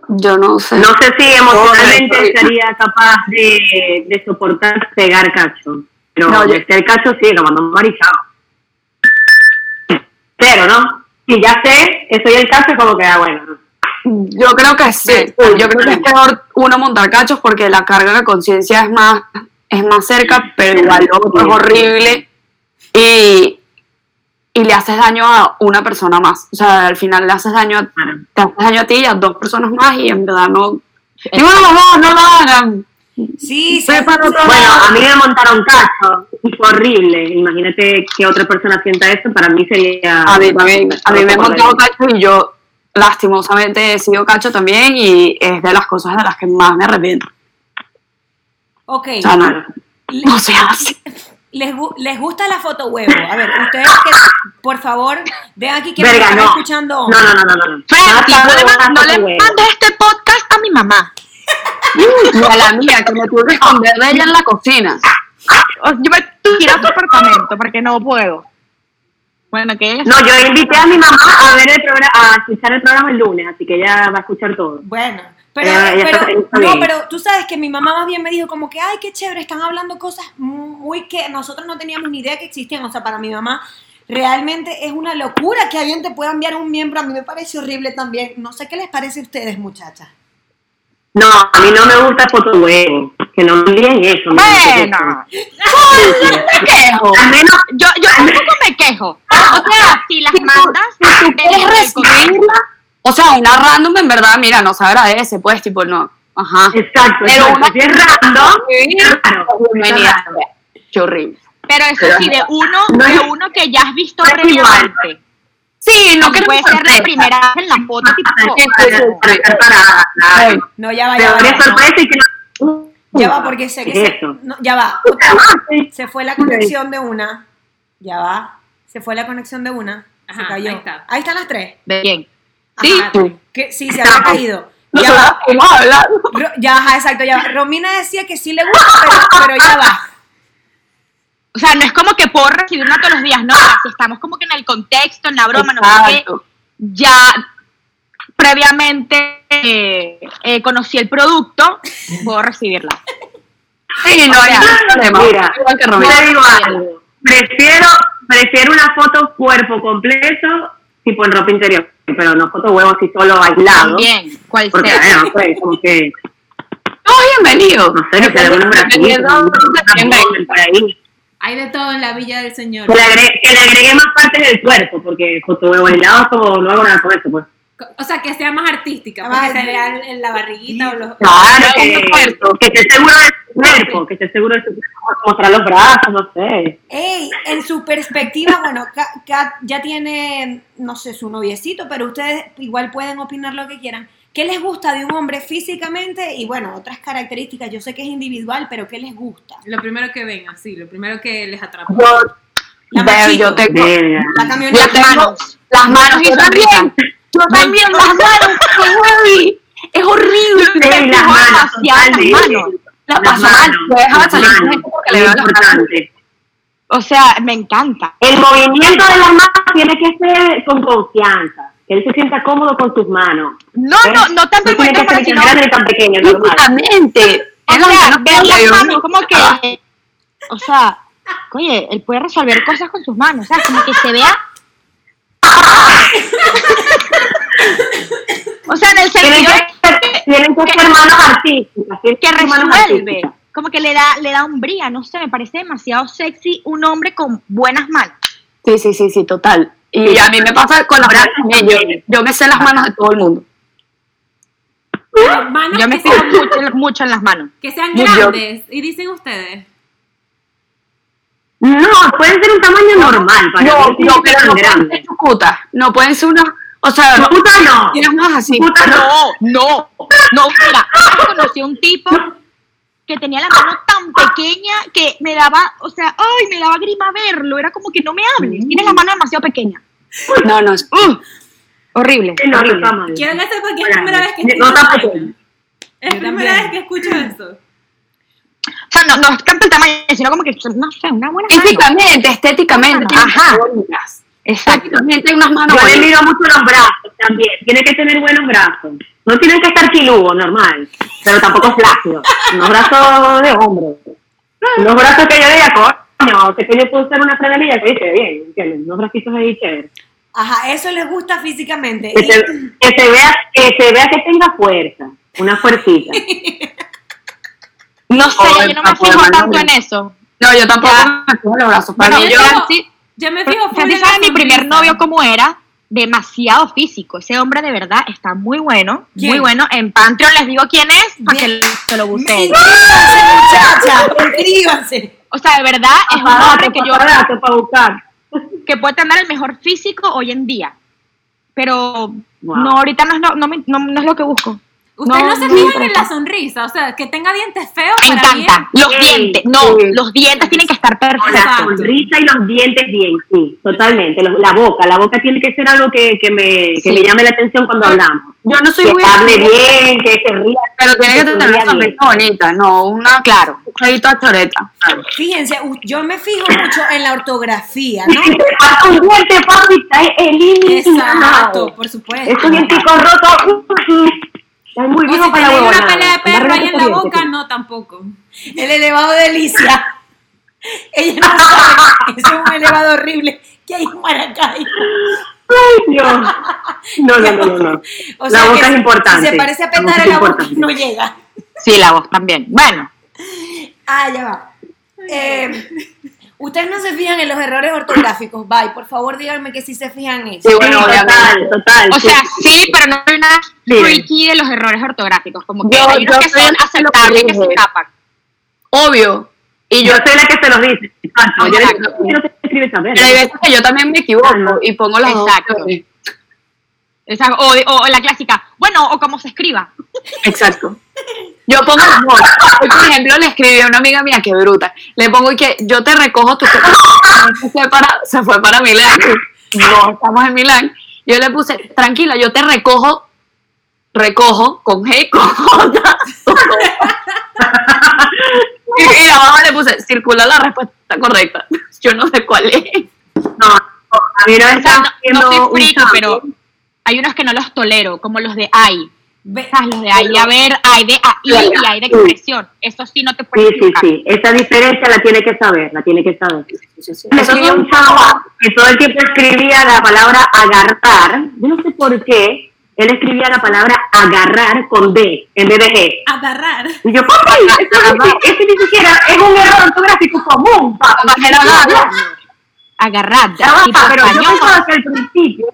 Speaker 4: Yo no sé.
Speaker 1: no sé si emocionalmente sería capaz de, de soportar pegar cacho. Pero
Speaker 4: No, yo-
Speaker 1: ser cacho sí, lo mando marichado. Pero, ¿no? Si ya sé que soy el cacho, como que, ah, bueno.
Speaker 4: Yo creo que sí.
Speaker 1: Sí.
Speaker 4: Yo creo que es peor uno montar cachos porque la carga de conciencia es más, es más cerca, pero igual lo otro es horrible y, y le haces daño a una persona más. O sea, al final le haces daño te haces daño a ti y a dos personas más y en verdad no. Digo, no, no, no lo hagan.
Speaker 3: Sí, sí.
Speaker 4: Fue para
Speaker 3: sí.
Speaker 4: otro
Speaker 1: Bueno, a mí me montaron fue horrible. Imagínate que otra persona sienta eso, para mí sería...
Speaker 4: A mí también, a mí me he montado cacho y yo lastimosamente he sido cacho también y es de las cosas de las que más me arrepiento.
Speaker 3: Ok.
Speaker 4: O sea, no, no se hace. <laughs>
Speaker 3: Les, gu- les gusta la foto huevo. A ver, ustedes que, por favor, vean aquí que me
Speaker 1: Verga, no.
Speaker 3: escuchando.
Speaker 1: No, no, no, no, no. no.
Speaker 5: No le, no mandes este podcast a mi mamá. <laughs>
Speaker 4: Y a la mía, que me tuve que esconder de ella en la cocina.
Speaker 5: Yo me ir a tu apartamento porque no puedo. Bueno, que ella
Speaker 1: No, yo invité a mi mamá a ver el programa, a escuchar el programa el lunes, así que ella va a escuchar todo.
Speaker 3: Bueno, pero,
Speaker 1: Eh,
Speaker 3: pero-
Speaker 1: está
Speaker 3: no, pero tú sabes que mi mamá más bien me dijo como que, ay, qué chévere, están hablando cosas muy que nosotros no teníamos ni idea que existían. O sea, para mi mamá realmente es una locura que alguien te pueda enviar un miembro. A mí me parece horrible también. No sé qué les parece a ustedes, muchachas.
Speaker 1: No, a mí no me gusta foto huevo, que no me envíen eso. no me
Speaker 5: Bueno,
Speaker 1: eso.
Speaker 5: me quejo.
Speaker 1: Al menos,
Speaker 5: Yo, yo tampoco me quejo. O sea, si las mandas,
Speaker 4: Si tú quieres recibirla, o sea, una random en verdad, mira, no se agradece, pues, tipo, no. Ajá.
Speaker 1: exacto,
Speaker 4: Pero
Speaker 1: exacto.
Speaker 4: una-
Speaker 1: si es random,
Speaker 4: Bienvenida. Qué horrible.
Speaker 5: Pero eso sí, de uno,
Speaker 1: No
Speaker 5: de
Speaker 1: es-
Speaker 5: uno que ya has visto
Speaker 1: no es
Speaker 5: previamente.
Speaker 4: Sí, no que
Speaker 5: puede ser la primera en la foto, tipo.
Speaker 3: No, ya va, ya va.
Speaker 1: es sorpresa y que no...
Speaker 3: Ya va, porque sé que ya va. <laughs> Se fue la conexión de una. Ya va. Se fue la conexión de una. se
Speaker 2: Ajá,
Speaker 3: cayó.
Speaker 2: ahí está.
Speaker 3: Ahí están las tres.
Speaker 5: Bien.
Speaker 4: Sí,
Speaker 3: Ajá, que, sí, se había caído. Ya va.
Speaker 4: hemos hablado.
Speaker 3: Ro- ya, ajá, exacto, ya va. Romina decía que sí le gusta, pero, pero ya va.
Speaker 5: O sea, no es como que puedo recibir una todos los días, no. Si estamos como que en el contexto, en la broma, no sé. Ya previamente eh, eh, conocí el producto, puedo recibirla.
Speaker 4: Sí, no.
Speaker 1: Mira,
Speaker 4: Igual que
Speaker 1: yo
Speaker 4: Romina.
Speaker 1: te digo algo. Prefiero, prefiero una foto cuerpo completo, tipo en ropa interior, pero no foto huevo así solo aislado.
Speaker 5: También, cual
Speaker 1: Porque,
Speaker 5: sea.
Speaker 1: bueno, pues, como que, <laughs>
Speaker 4: No, bienvenido.
Speaker 1: no sé, que te den un bracito,
Speaker 4: Bienvenido.
Speaker 2: Hay de todo en la Villa del Señor.
Speaker 1: Que le, agregue, que le agregue más partes del cuerpo, porque foto es como no hago nada con eso, pues.
Speaker 2: O sea, que sea más artística,
Speaker 3: Ah,
Speaker 2: porque se vea en- la barriguita o los...
Speaker 1: Claro, que,
Speaker 4: cuerpo.
Speaker 1: que esté seguro de su cuerpo, que esté seguro de su cuerpo, mostrar los brazos, no sé.
Speaker 3: Ey, en su perspectiva, bueno, Ka- Kat ya tiene, no sé, su noviecito, pero ustedes igual pueden opinar lo que quieran. ¿Qué les gusta de un hombre físicamente? Y bueno, otras características, yo sé que es individual, pero ¿qué les gusta?
Speaker 2: Lo primero que ven, así, lo primero que les atrapa.
Speaker 4: Yo,
Speaker 3: La
Speaker 4: ver,
Speaker 3: machito.
Speaker 4: yo tengo.
Speaker 3: La camioneta.
Speaker 4: tengo
Speaker 5: manos.
Speaker 4: las manos y
Speaker 5: Yo
Speaker 4: también. Yo también, las manos. qué heavy. Es horrible.
Speaker 1: Sí, las manos,
Speaker 5: las
Speaker 1: totalmente.
Speaker 5: manos.
Speaker 1: Las manos, las manos,
Speaker 4: porque le las
Speaker 1: importante.
Speaker 5: O sea, me encanta.
Speaker 1: El movimiento de las manos tiene que ser con confianza, que él se sienta cómodo con tus manos.
Speaker 5: No,
Speaker 1: ¿ves?
Speaker 5: no, no tanto el
Speaker 1: tiene que ser grande tan pequeño.
Speaker 4: Físicamente.
Speaker 5: o sea,
Speaker 4: que no
Speaker 5: ver las manos,
Speaker 4: no-
Speaker 5: como que, o sea, oye, él puede resolver cosas con sus manos, o sea, como que se vea. O sea, en el
Speaker 1: Tienen
Speaker 5: sentido
Speaker 1: tienen que ser manos artísticas. tienen
Speaker 5: que resuelve,
Speaker 1: artísticas.
Speaker 5: como que le da, le da umbría, no sé, me parece demasiado sexy un hombre con buenas manos.
Speaker 4: Sí, sí, sí, sí, total. Y a mí me pasa con manos también. Yo, yo me sé las manos de todo el mundo.
Speaker 2: Manos
Speaker 5: Yo me fijo
Speaker 2: sean,
Speaker 5: mucho, mucho en las manos.
Speaker 2: que sean
Speaker 4: yo.
Speaker 2: grandes. Y dicen ustedes.
Speaker 1: No, pueden ser un tamaño normal para
Speaker 4: No,
Speaker 1: que
Speaker 4: no, pero pueden ser chucutas. No pueden ser unas. O sea, no,
Speaker 1: Puta no.
Speaker 4: tienes más así.
Speaker 1: Puta no.
Speaker 5: No, no, no, mira, yo conocí un tipo que tenía la mano tan pequeña que me daba, o sea, ay, me daba grima verlo, era como que no me hables, tienes la mano demasiado pequeña. <laughs>
Speaker 4: No, no. es-
Speaker 5: Uh, Horrible.
Speaker 1: No, no
Speaker 5: horrible.
Speaker 1: está mal.
Speaker 2: Quiero que sepa que es la primera vez que
Speaker 1: no
Speaker 2: escucho eso.
Speaker 1: pequeño.
Speaker 2: Es la primera vez que escucho <laughs> eso.
Speaker 5: O sea, no, no es tanto el tamaño, sino como que, no sé, una buena mano.
Speaker 4: Físicamente, estéticamente.
Speaker 5: Ajá.
Speaker 4: Estéticamente hay unas manos
Speaker 1: Yo le miro mucho los brazos también. Tiene que tener buenos brazos. No tienen que estar quiludos, normal. Pero tampoco flácidos. Unos brazos de hombre. Unos brazos que yo diga, coño, que yo puedo usar una franelilla que dice bien, ¿entiendes? Unos bracitos ahí chéveres.
Speaker 3: Ajá, eso les gusta físicamente.
Speaker 1: Que
Speaker 3: Y-
Speaker 1: se, que se vea, que se vea que tenga fuerza. Una fuercita.
Speaker 5: No sé, yo no me fijo tanto en eso.
Speaker 4: No, yo tampoco
Speaker 5: Ya.
Speaker 4: me pongo los brazos. Para
Speaker 5: Bueno,
Speaker 4: mí,
Speaker 5: yo,
Speaker 4: yo,
Speaker 5: Francis,
Speaker 2: Yo me fijo full
Speaker 5: Francis
Speaker 2: en la
Speaker 5: sabe mi primer novio cómo era, demasiado físico. Ese hombre de verdad está muy bueno,
Speaker 3: ¿Quién?
Speaker 5: muy bueno. En Patreon les digo quién es para que se lo busquen.
Speaker 3: Muchachas, inscríbanse.
Speaker 5: O sea, de verdad es un hombre que yo
Speaker 1: para buscar.
Speaker 5: que puede tener el mejor físico hoy en día. Pero
Speaker 1: Wow.
Speaker 5: no, ahorita no es, lo, no, me- no- no es lo que busco.
Speaker 2: Ustedes no,
Speaker 5: No,
Speaker 2: se fijan en la sonrisa, o sea, que tenga dientes feos
Speaker 5: Me
Speaker 2: para
Speaker 5: encanta. Los
Speaker 1: Ey,
Speaker 5: dientes, no,
Speaker 4: sí.
Speaker 5: los dientes tienen que estar
Speaker 1: Con la
Speaker 5: perfectos.
Speaker 1: sonrisa y los dientes bien, sí, totalmente. Los- La boca, la boca tiene que ser algo que, que me, que
Speaker 5: Sí.
Speaker 1: me llame la atención cuando hablamos.
Speaker 4: yo no soy
Speaker 1: Que
Speaker 4: muy
Speaker 1: hable bien, que se ría.
Speaker 4: pero tiene que tener una
Speaker 1: bien.
Speaker 4: sonrisa bonita, no una
Speaker 5: Claro.
Speaker 4: un crédito a choreta.
Speaker 3: Fíjense, u- yo me fijo mucho en la ortografía, ¿no?
Speaker 1: Te <laughs> falta un diente, papi, está eliminado.
Speaker 3: Exacto, por supuesto.
Speaker 1: Esos dienticos rotos, es muy
Speaker 2: O si
Speaker 1: para la
Speaker 2: una pelea de perro ahí en la boca, no tampoco.
Speaker 3: El elevado de Alicia. <laughs> Ella no sabe, ese es un elevado horrible que hay en Maracay.
Speaker 1: Ay, Dios. No, no, no, no. no.
Speaker 3: O
Speaker 1: La boca es importante.
Speaker 3: Si se parece a petar en la boca, no llega.
Speaker 5: Sí, la voz también. Bueno,
Speaker 3: Ah, ya va. Eh, Ustedes no se fijan en los errores ortográficos. Bye, por favor, díganme que sí se fijan en eso.
Speaker 4: Sí, bueno,
Speaker 1: total, total.
Speaker 5: o
Speaker 1: sí.
Speaker 5: sea, sí, pero no una
Speaker 1: Sí.
Speaker 5: freaky de los errores ortográficos. Como que
Speaker 4: Yo-
Speaker 5: hay unos
Speaker 4: yo
Speaker 5: que son aceptables que se escapan.
Speaker 4: Obvio. Y
Speaker 1: yo
Speaker 4: yo,
Speaker 1: soy la que se los dice. Exacto. Yo
Speaker 5: Exacto.
Speaker 1: digo, "¿Por qué no escribes a ver?
Speaker 4: pero hay veces que yo también me equivoco
Speaker 1: Ah, no.
Speaker 4: y pongo las dos
Speaker 5: Exacto.
Speaker 4: opciones.
Speaker 5: Esa- o, o la clásica, bueno, o como se escriba.
Speaker 4: Exacto. <laughs> Yo pongo dos. Hoy, por ejemplo, le escribí a una amiga mía, que bruta. Le pongo que yo te recojo tu <laughs> se fue para, se fue para Milán. No, estamos en Milán. Yo le puse, tranquila, yo te recojo, recojo con G y con J. Y, y abajo le puse, circula la respuesta correcta. Yo no sé cuál es.
Speaker 1: No, a mí no
Speaker 5: O sea, no, no pero hay unos que no los tolero, como los de ay.
Speaker 3: Ve-
Speaker 5: ¿Sabes? Los de ay, a ver, hay de y hay de expresión. Eso sí no te puedes
Speaker 1: Sí, sí, sí. Esa diferencia la tiene que saber, la tiene que saber.
Speaker 4: Eso
Speaker 1: Me escribió un chavo que todo el tiempo escribía la palabra agarrar. Yo no sé por qué. Él escribía la palabra agarrar con D en vez de G.
Speaker 2: Agarrar.
Speaker 1: Y yo, <laughs> eso si- ese ni siquiera es un error ortográfico común,
Speaker 4: era agarrar.
Speaker 1: Pero yo pensaba que al principio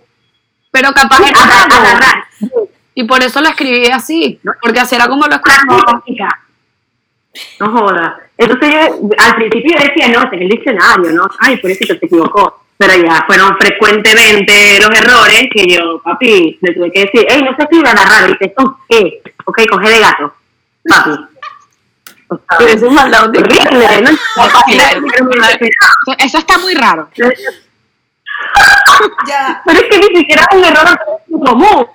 Speaker 4: Pero capaz
Speaker 1: agarrar,
Speaker 4: raro.
Speaker 1: agarrar.
Speaker 4: Y por eso lo escribí así. Porque así era como lo escribí.
Speaker 1: música. No joda. Entonces yo al principio yo decía, no, en el diccionario, ¿no? Ay, por eso se equivocó. Pero ya fueron frecuentemente los errores que yo, papi, le tuve que decir, hey, no se escribe agarrar, dice, con G, ok, con G de gato. Papi. O sea,
Speaker 4: Pero eso es maldad.
Speaker 1: horrible, ¿no? <laughs>
Speaker 5: Eso está muy raro.
Speaker 3: Ya.
Speaker 1: Pero es que ni siquiera es un error común.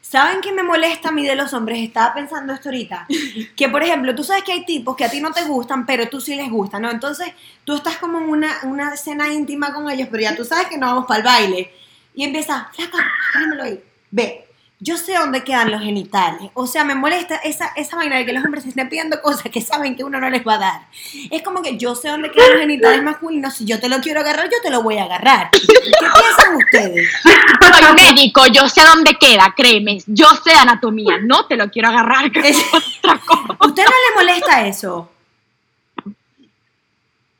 Speaker 3: ¿Saben qué me molesta a mí de los hombres? Estaba pensando esto ahorita. <laughs> Que, por ejemplo, tú sabes que hay tipos que a ti no te gustan, pero tú sí les gustan, ¿no? Entonces, tú estás como en una, una escena íntima con ellos, pero ya tú sabes que no vamos para el baile. Y empieza, flaca, déjamelo ahí. Ve, yo sé dónde quedan los genitales. O sea, me molesta esa, esa vaina de que los hombres se estén pidiendo cosas que saben que uno no les va a dar. Es como que yo sé dónde quedan los genitales masculinos. Si yo te lo quiero agarrar, yo te lo voy a agarrar. ¿Qué piensan ustedes?
Speaker 5: Soy médico, yo sé dónde queda, créeme. Yo sé anatomía, no te lo quiero agarrar. que <laughs> es otra cosa.
Speaker 3: ¿A usted no le molesta eso?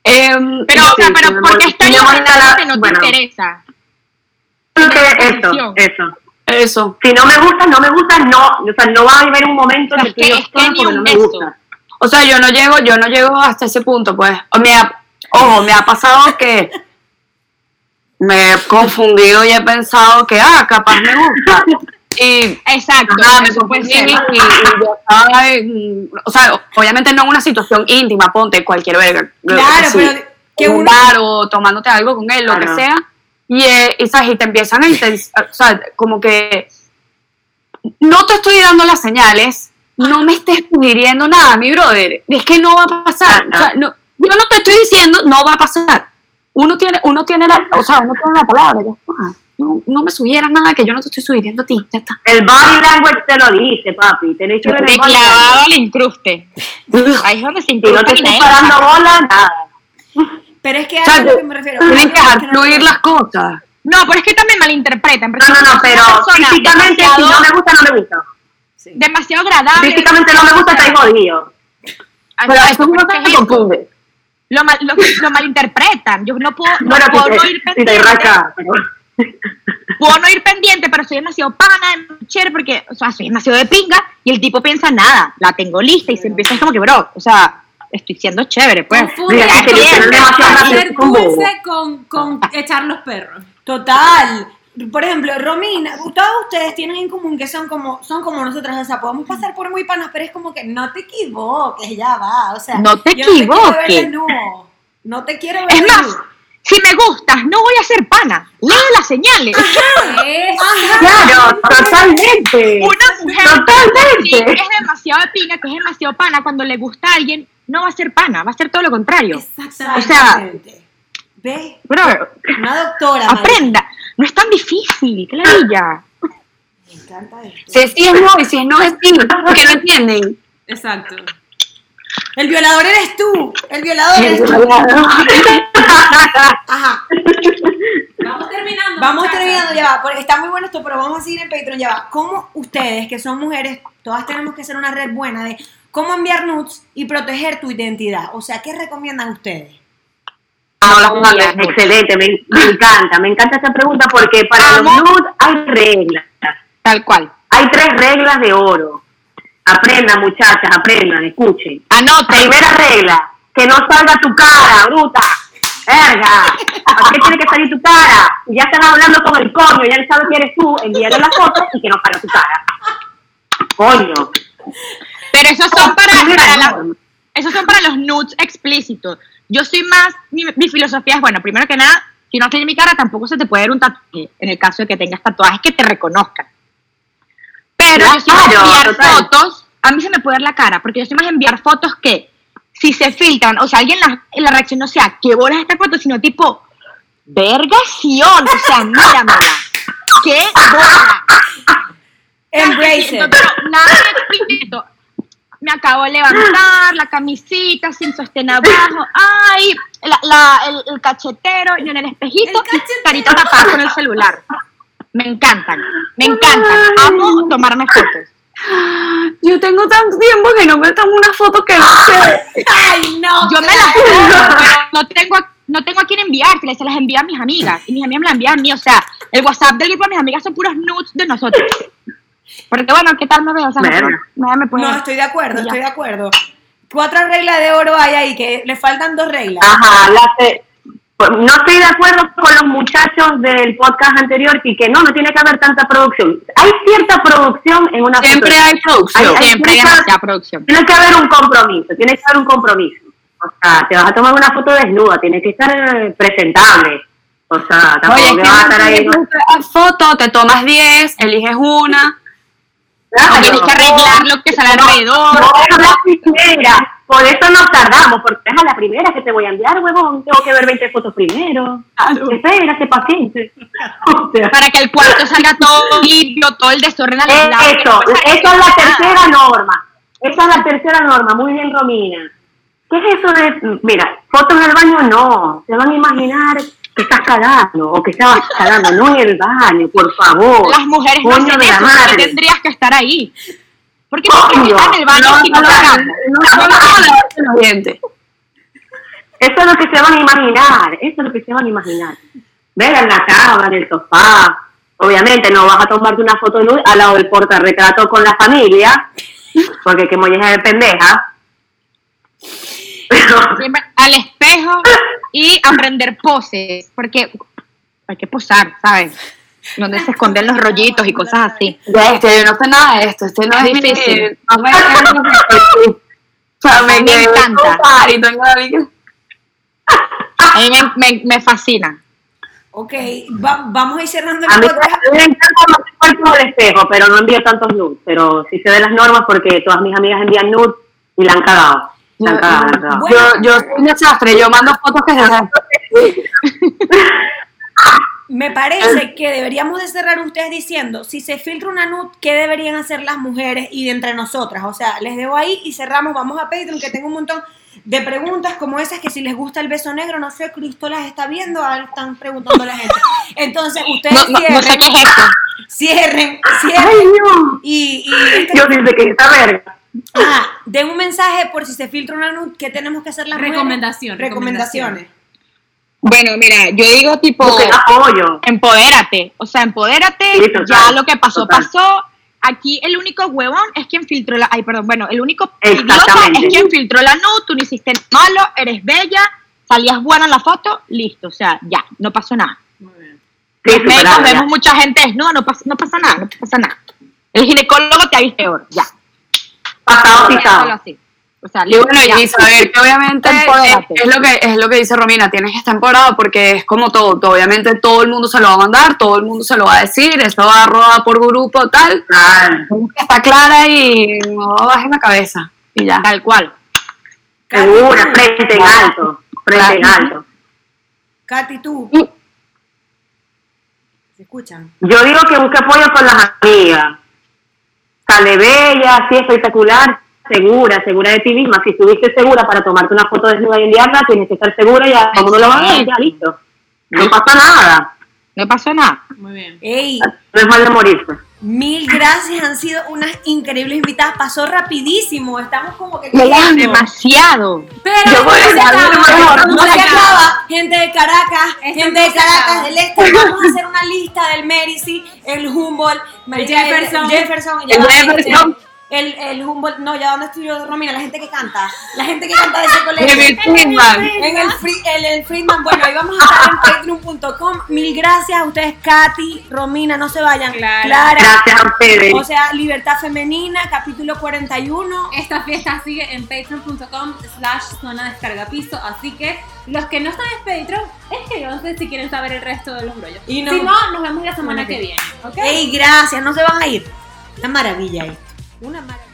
Speaker 4: Em,
Speaker 5: Pero, o sea, pero porque está no te
Speaker 1: bueno.
Speaker 5: interesa.
Speaker 1: Eso, eso.
Speaker 4: Eso.
Speaker 1: Si no me gusta, no me gusta, no. O sea, no va a haber un momento en el que
Speaker 5: es
Speaker 1: yo porque no me
Speaker 5: beso.
Speaker 1: gusta.
Speaker 4: O sea, yo no llego, yo no llego hasta ese punto, pues. O me ha- ojo, me ha pasado que me he confundido y he pensado que, ah, capaz me gusta. Y
Speaker 5: Exacto,
Speaker 4: Ajá, me confundí y, y yo estaba en- o sea, obviamente no en una situación íntima, ponte cualquier verga.
Speaker 3: Claro,
Speaker 4: así,
Speaker 3: pero que
Speaker 4: en un
Speaker 3: uno-
Speaker 4: bar o tomándote algo con él, lo que sea, y, eh, y, ¿sabes? y te empiezan a intensificar, o sea, como que no te estoy dando las señales, no me estés sugiriendo nada, mi brother, es que no va a pasar, o sea, no, yo no te estoy diciendo, no va a pasar, uno tiene, uno tiene la, o sea, uno tiene la palabra. No, no me sugieras nada que yo no te estoy sugiriendo a ti, ya está.
Speaker 1: El body language te lo dice, papi. Tenés que ver
Speaker 5: De
Speaker 1: el body
Speaker 5: clavado al incruste. Ahí es donde se
Speaker 1: Si no te estoy parando bola, nada.
Speaker 3: Pero es que a
Speaker 4: O sea,
Speaker 3: lo que me refiero.
Speaker 4: Tienes que dejar
Speaker 3: no-
Speaker 4: las cosas.
Speaker 5: No, pero es que también malinterpretan.
Speaker 1: No, no,
Speaker 5: si
Speaker 1: no, pero físicamente, si no me gusta, no me gusta.
Speaker 3: Sí.
Speaker 5: demasiado agradable.
Speaker 1: Físicamente no me gusta, está jodido.
Speaker 4: Pero eso es una
Speaker 5: ¿qué
Speaker 4: cosa que confunde.
Speaker 5: Lo, mal- lo, lo malinterpretan. Yo no puedo, no
Speaker 1: Bueno,
Speaker 5: puedo
Speaker 1: si
Speaker 5: no
Speaker 1: te,
Speaker 5: ir
Speaker 1: si te
Speaker 5: pendiente.
Speaker 1: raca. pero-
Speaker 5: puedo no ir pendiente, pero soy demasiado pana, chévere, porque, o sea, soy demasiado de pinga, y el tipo piensa, nada, la tengo lista, y se empieza, es como que, bro, o sea, estoy siendo chévere, pues.
Speaker 1: Rápido, con
Speaker 2: con, con echar los perros.
Speaker 3: Total. Por ejemplo, Romina, todos ustedes tienen en común que son como, son como nosotras, o sea, podemos pasar por muy panas, pero es como que no te equivoques, ya va, o sea,
Speaker 5: No te
Speaker 3: yo No te quiero ver
Speaker 5: equivoques.
Speaker 3: desnudo, no te quiero ver
Speaker 5: Es más, si me gustas, no voy a ser pana. Lee las señales. <laughs>
Speaker 1: Claro, totalmente.
Speaker 5: Una mujer
Speaker 1: Totalmente.
Speaker 5: es demasiado de pinga, que es demasiado pana, cuando le gusta a alguien, no va a ser pana, va a ser todo lo contrario.
Speaker 2: Exactamente.
Speaker 5: O sea-.
Speaker 3: ¿Ves?
Speaker 5: Bro,
Speaker 3: Una doctora. María.
Speaker 5: aprenda. No es tan difícil, clarilla.
Speaker 3: Me encanta esto.
Speaker 4: Si es sí es no y si es no es sí, porque no entienden.
Speaker 2: Exacto.
Speaker 3: El violador eres tú. El violador eres tú. Ajá.
Speaker 2: Vamos terminando.
Speaker 3: Vamos terminando ya va, porque está muy bueno esto, pero vamos a seguir en Patreon ya va. ¿Cómo ustedes, que son mujeres, todas tenemos que ser una red buena de cómo enviar nudes y proteger tu identidad? O sea, ¿qué recomiendan ustedes?
Speaker 4: No
Speaker 1: Excelente, me, me encanta, me encanta esta pregunta porque para
Speaker 5: Amo.
Speaker 1: los nudes hay reglas.
Speaker 5: Tal cual.
Speaker 1: Hay tres reglas de oro. Aprendan, muchachas, aprendan, escuchen.
Speaker 5: Anoten.
Speaker 1: Primera regla, que no salga tu cara, bruta. Verga. ¿Para qué tiene que salir tu cara? Ya están hablando con el coño, ya él sabe que eres tú, envíale la foto y que no salga tu cara. Coño.
Speaker 5: Pero esos son para,
Speaker 1: Primera
Speaker 5: para la-
Speaker 1: norma.
Speaker 5: esos son para los nudes explícitos. Yo soy más, mi, mi filosofía es, bueno, primero que nada, si no tienes mi cara, tampoco se te puede ver un tatuaje, en el caso de que tengas tatuajes que te reconozcan. Pero yo soy más
Speaker 1: Claro,
Speaker 5: enviar
Speaker 1: total.
Speaker 5: fotos, a mí se me puede ver la cara, porque yo soy más enviar fotos que, si se filtran, o sea, alguien la, la reacción no sea, ¿qué bolas esta foto? Sino tipo, vergación, o sea, míramela, <laughs> qué bola.
Speaker 3: Embrace it.
Speaker 5: Pero nada de explícito. Me acabo de levantar, la camisita sin sostén abajo. Ay, la, la- el, el cachetero y en el espejito,
Speaker 3: El
Speaker 5: carita tapada con el celular. Me encantan, me encantan. Amo tomarme fotos.
Speaker 4: Yo tengo tanto tiempo que no me tomo una foto que no sé.
Speaker 3: Ay, no.
Speaker 5: Yo me las tomo, pero no tengo, a- no tengo a quién enviárselas, se las envío a mis amigas. Y mis amigas me las envían a mí. O sea, el WhatsApp del grupo de mis amigas son puros nudes de nosotros. Porque bueno, ¿qué tal me veo? O sea,
Speaker 1: Verga.
Speaker 5: nada me puede
Speaker 3: No, estoy de acuerdo,
Speaker 5: Ya.
Speaker 3: estoy de acuerdo. Cuatro reglas de oro hay ahí, que le faltan dos reglas.
Speaker 1: Ajá, la te- pues, no estoy de acuerdo con los muchachos del podcast anterior y que no, no tiene que haber tanta producción. Hay cierta producción en una
Speaker 4: Siempre hay producción.
Speaker 1: Hay-
Speaker 5: Siempre hay demasiada producción.
Speaker 1: Tiene que haber un compromiso, tiene que haber un compromiso. O sea, te vas a tomar una foto desnuda, tiene que estar eh, presentable. O sea, tampoco
Speaker 4: Oye,
Speaker 1: que vas a estar ahí.
Speaker 4: foto, te tomas 10, eliges una.
Speaker 1: Claro.
Speaker 5: O tienes que arreglar lo que sale alrededor.
Speaker 1: No, la primera. Por eso nos tardamos, porque es a la primera que te voy a enviar, huevón. Tengo que ver 20 fotos primero. Espérate, paciente. <laughs> O sea,
Speaker 5: Para que el cuarto salga todo limpio, todo el desorden al no
Speaker 1: Eso, esa es la tercera norma. Esa es la tercera norma. Muy bien, Romina. ¿Qué es eso de, mira, fotos en el baño no, se van a imaginar que estás cagando o que estabas cagando, no en el baño, por favor.
Speaker 5: Las mujeres no hacen eso, ¿por qué
Speaker 1: madre.
Speaker 5: tendrías que estar ahí? ¿Por qué estar en el baño
Speaker 4: No,
Speaker 5: si no
Speaker 4: no, no, no, no.
Speaker 1: Eso es lo que se van a imaginar, eso es lo que se van a imaginar. Ver en la cama, en el sofá. Obviamente no vas a tomarte una foto nude al lado del portarretrato con la familia, porque que molleja de pendeja. Pero,
Speaker 5: Siempre al espejo y aprender poses, porque hay que posar, ¿sabes? Donde se esconden los rollitos y cosas así.
Speaker 4: Ya, este, yo no sé nada de esto. Este no es,
Speaker 5: Es
Speaker 4: mi-
Speaker 5: difícil.
Speaker 4: No me, <laughs> o sea, me,
Speaker 5: Me
Speaker 4: quedé
Speaker 5: encanta.
Speaker 4: con par y tengo la vida-
Speaker 5: A mí me, me, me fascina.
Speaker 3: Ok, va- vamos a ir cerrando el
Speaker 1: A mí
Speaker 3: podcast.
Speaker 1: me encanta más el cuerpo del espejo, pero no envío tantos nudes. Pero sí sé de las normas porque todas mis amigas envían nudes y la han cagado.
Speaker 3: Bueno.
Speaker 4: Yo, yo soy un desastre, yo mando fotos que se <laughs>
Speaker 3: Me parece <laughs> que deberíamos de cerrar ustedes diciendo, si se filtra una nude, ¿qué deberían hacer las mujeres y de entre nosotras? O sea, les dejo ahí y cerramos, vamos a Patreon, que tengo un montón de preguntas como esas, que si les gusta el beso negro, no sé, Cristo las está viendo, ahora están preguntando la gente. Entonces, ustedes
Speaker 5: No, no, no sé
Speaker 3: cierren,
Speaker 5: qué es esto.
Speaker 3: cierren, cierren,
Speaker 1: Ay,
Speaker 3: y, y este-
Speaker 1: Yo dice que esta verga.
Speaker 3: Ah, den un mensaje por si se filtra una nude, ¿qué tenemos que hacer las mujeres?
Speaker 2: Recomendación,
Speaker 3: Recomendaciones.
Speaker 5: Bueno, mira, yo digo tipo,
Speaker 1: apoyo.
Speaker 5: empodérate. O sea, empodérate.
Speaker 1: Sí, total,
Speaker 5: ya lo que pasó,
Speaker 1: total.
Speaker 5: pasó. Aquí el único huevón es quien filtró la. Ay, perdón. Bueno, el único idiota
Speaker 1: Exactamente.
Speaker 5: es quien filtró la nude. Tú no hiciste malo, eres bella, salías buena en la foto, listo. O sea, ya, no pasó nada.
Speaker 1: Sí,
Speaker 5: Los
Speaker 1: superada,
Speaker 5: médicos
Speaker 1: ya.
Speaker 5: vemos mucha gente desnuda, no pasa, no pasa nada, no pasa nada. El ginecólogo te ha visto peor, ya.
Speaker 1: Pasado pisado.
Speaker 5: así. O sea,
Speaker 4: Y bueno,
Speaker 5: ya.
Speaker 4: y saber que obviamente es, lo que es lo que dice Romina, tienes que estar empoderado porque es como todo, todo, obviamente todo el mundo se lo va a mandar, todo el mundo se lo va a decir, esto va a rodar por grupo, tal,
Speaker 1: Claro.
Speaker 4: está clara y no bajes la cabeza y ya.
Speaker 5: Tal cual.
Speaker 1: Segura, frente en alto. Frente en alto.
Speaker 3: Katy, tú. ¿Se escuchan?
Speaker 1: Yo digo que busque apoyo con las amigas. Sale bella, así espectacular, segura, segura de ti misma. Si estuviste segura para tomarte una foto desnuda y enviarla, tienes que estar segura y ya todo mundo lo va a ver, ya listo. No pasa nada.
Speaker 5: No pasó nada.
Speaker 2: Muy bien.
Speaker 3: Ey,
Speaker 1: No es mal de morirse.
Speaker 3: Mil gracias, han sido unas increíbles invitadas. Pasó rapidísimo, estamos como que...
Speaker 5: Demasiado.
Speaker 2: Pero
Speaker 4: Yo voy a
Speaker 2: no se acaba,
Speaker 4: mejor,
Speaker 3: No
Speaker 2: no
Speaker 3: se
Speaker 2: se acaba.
Speaker 3: acaba, gente de Caracas,
Speaker 2: Esto
Speaker 3: gente
Speaker 2: no
Speaker 3: de Caracas
Speaker 2: acaba.
Speaker 3: del Este, vamos a hacer una lista del Medici, el Humboldt,
Speaker 2: Jefferson.
Speaker 3: el Jefferson,
Speaker 4: El
Speaker 3: ya va,
Speaker 4: Jefferson.
Speaker 3: El, el Humboldt, no, ya dónde estoy yo, Romina, la gente que canta, la gente que canta de ese <laughs> colegio.
Speaker 4: David Friedman.
Speaker 3: En el, free, el, el Friedman, bueno, ahí vamos a estar en patreon.com. Mil gracias a ustedes, Katy, Romina, no se vayan.
Speaker 2: Clara.
Speaker 1: Gracias a ustedes.
Speaker 3: O sea, Libertad Femenina, capítulo 41.
Speaker 2: Esta fiesta sigue en patreon.com slash zona descarga piso, así que los que no están en Patreon, escríbanse si quieren saber el resto de los brollos.
Speaker 3: Y no-
Speaker 2: si no, nos vemos la semana que viene, ¿ok?
Speaker 3: Ey, gracias, no se van a ir. Una maravilla esto. Una maravilla.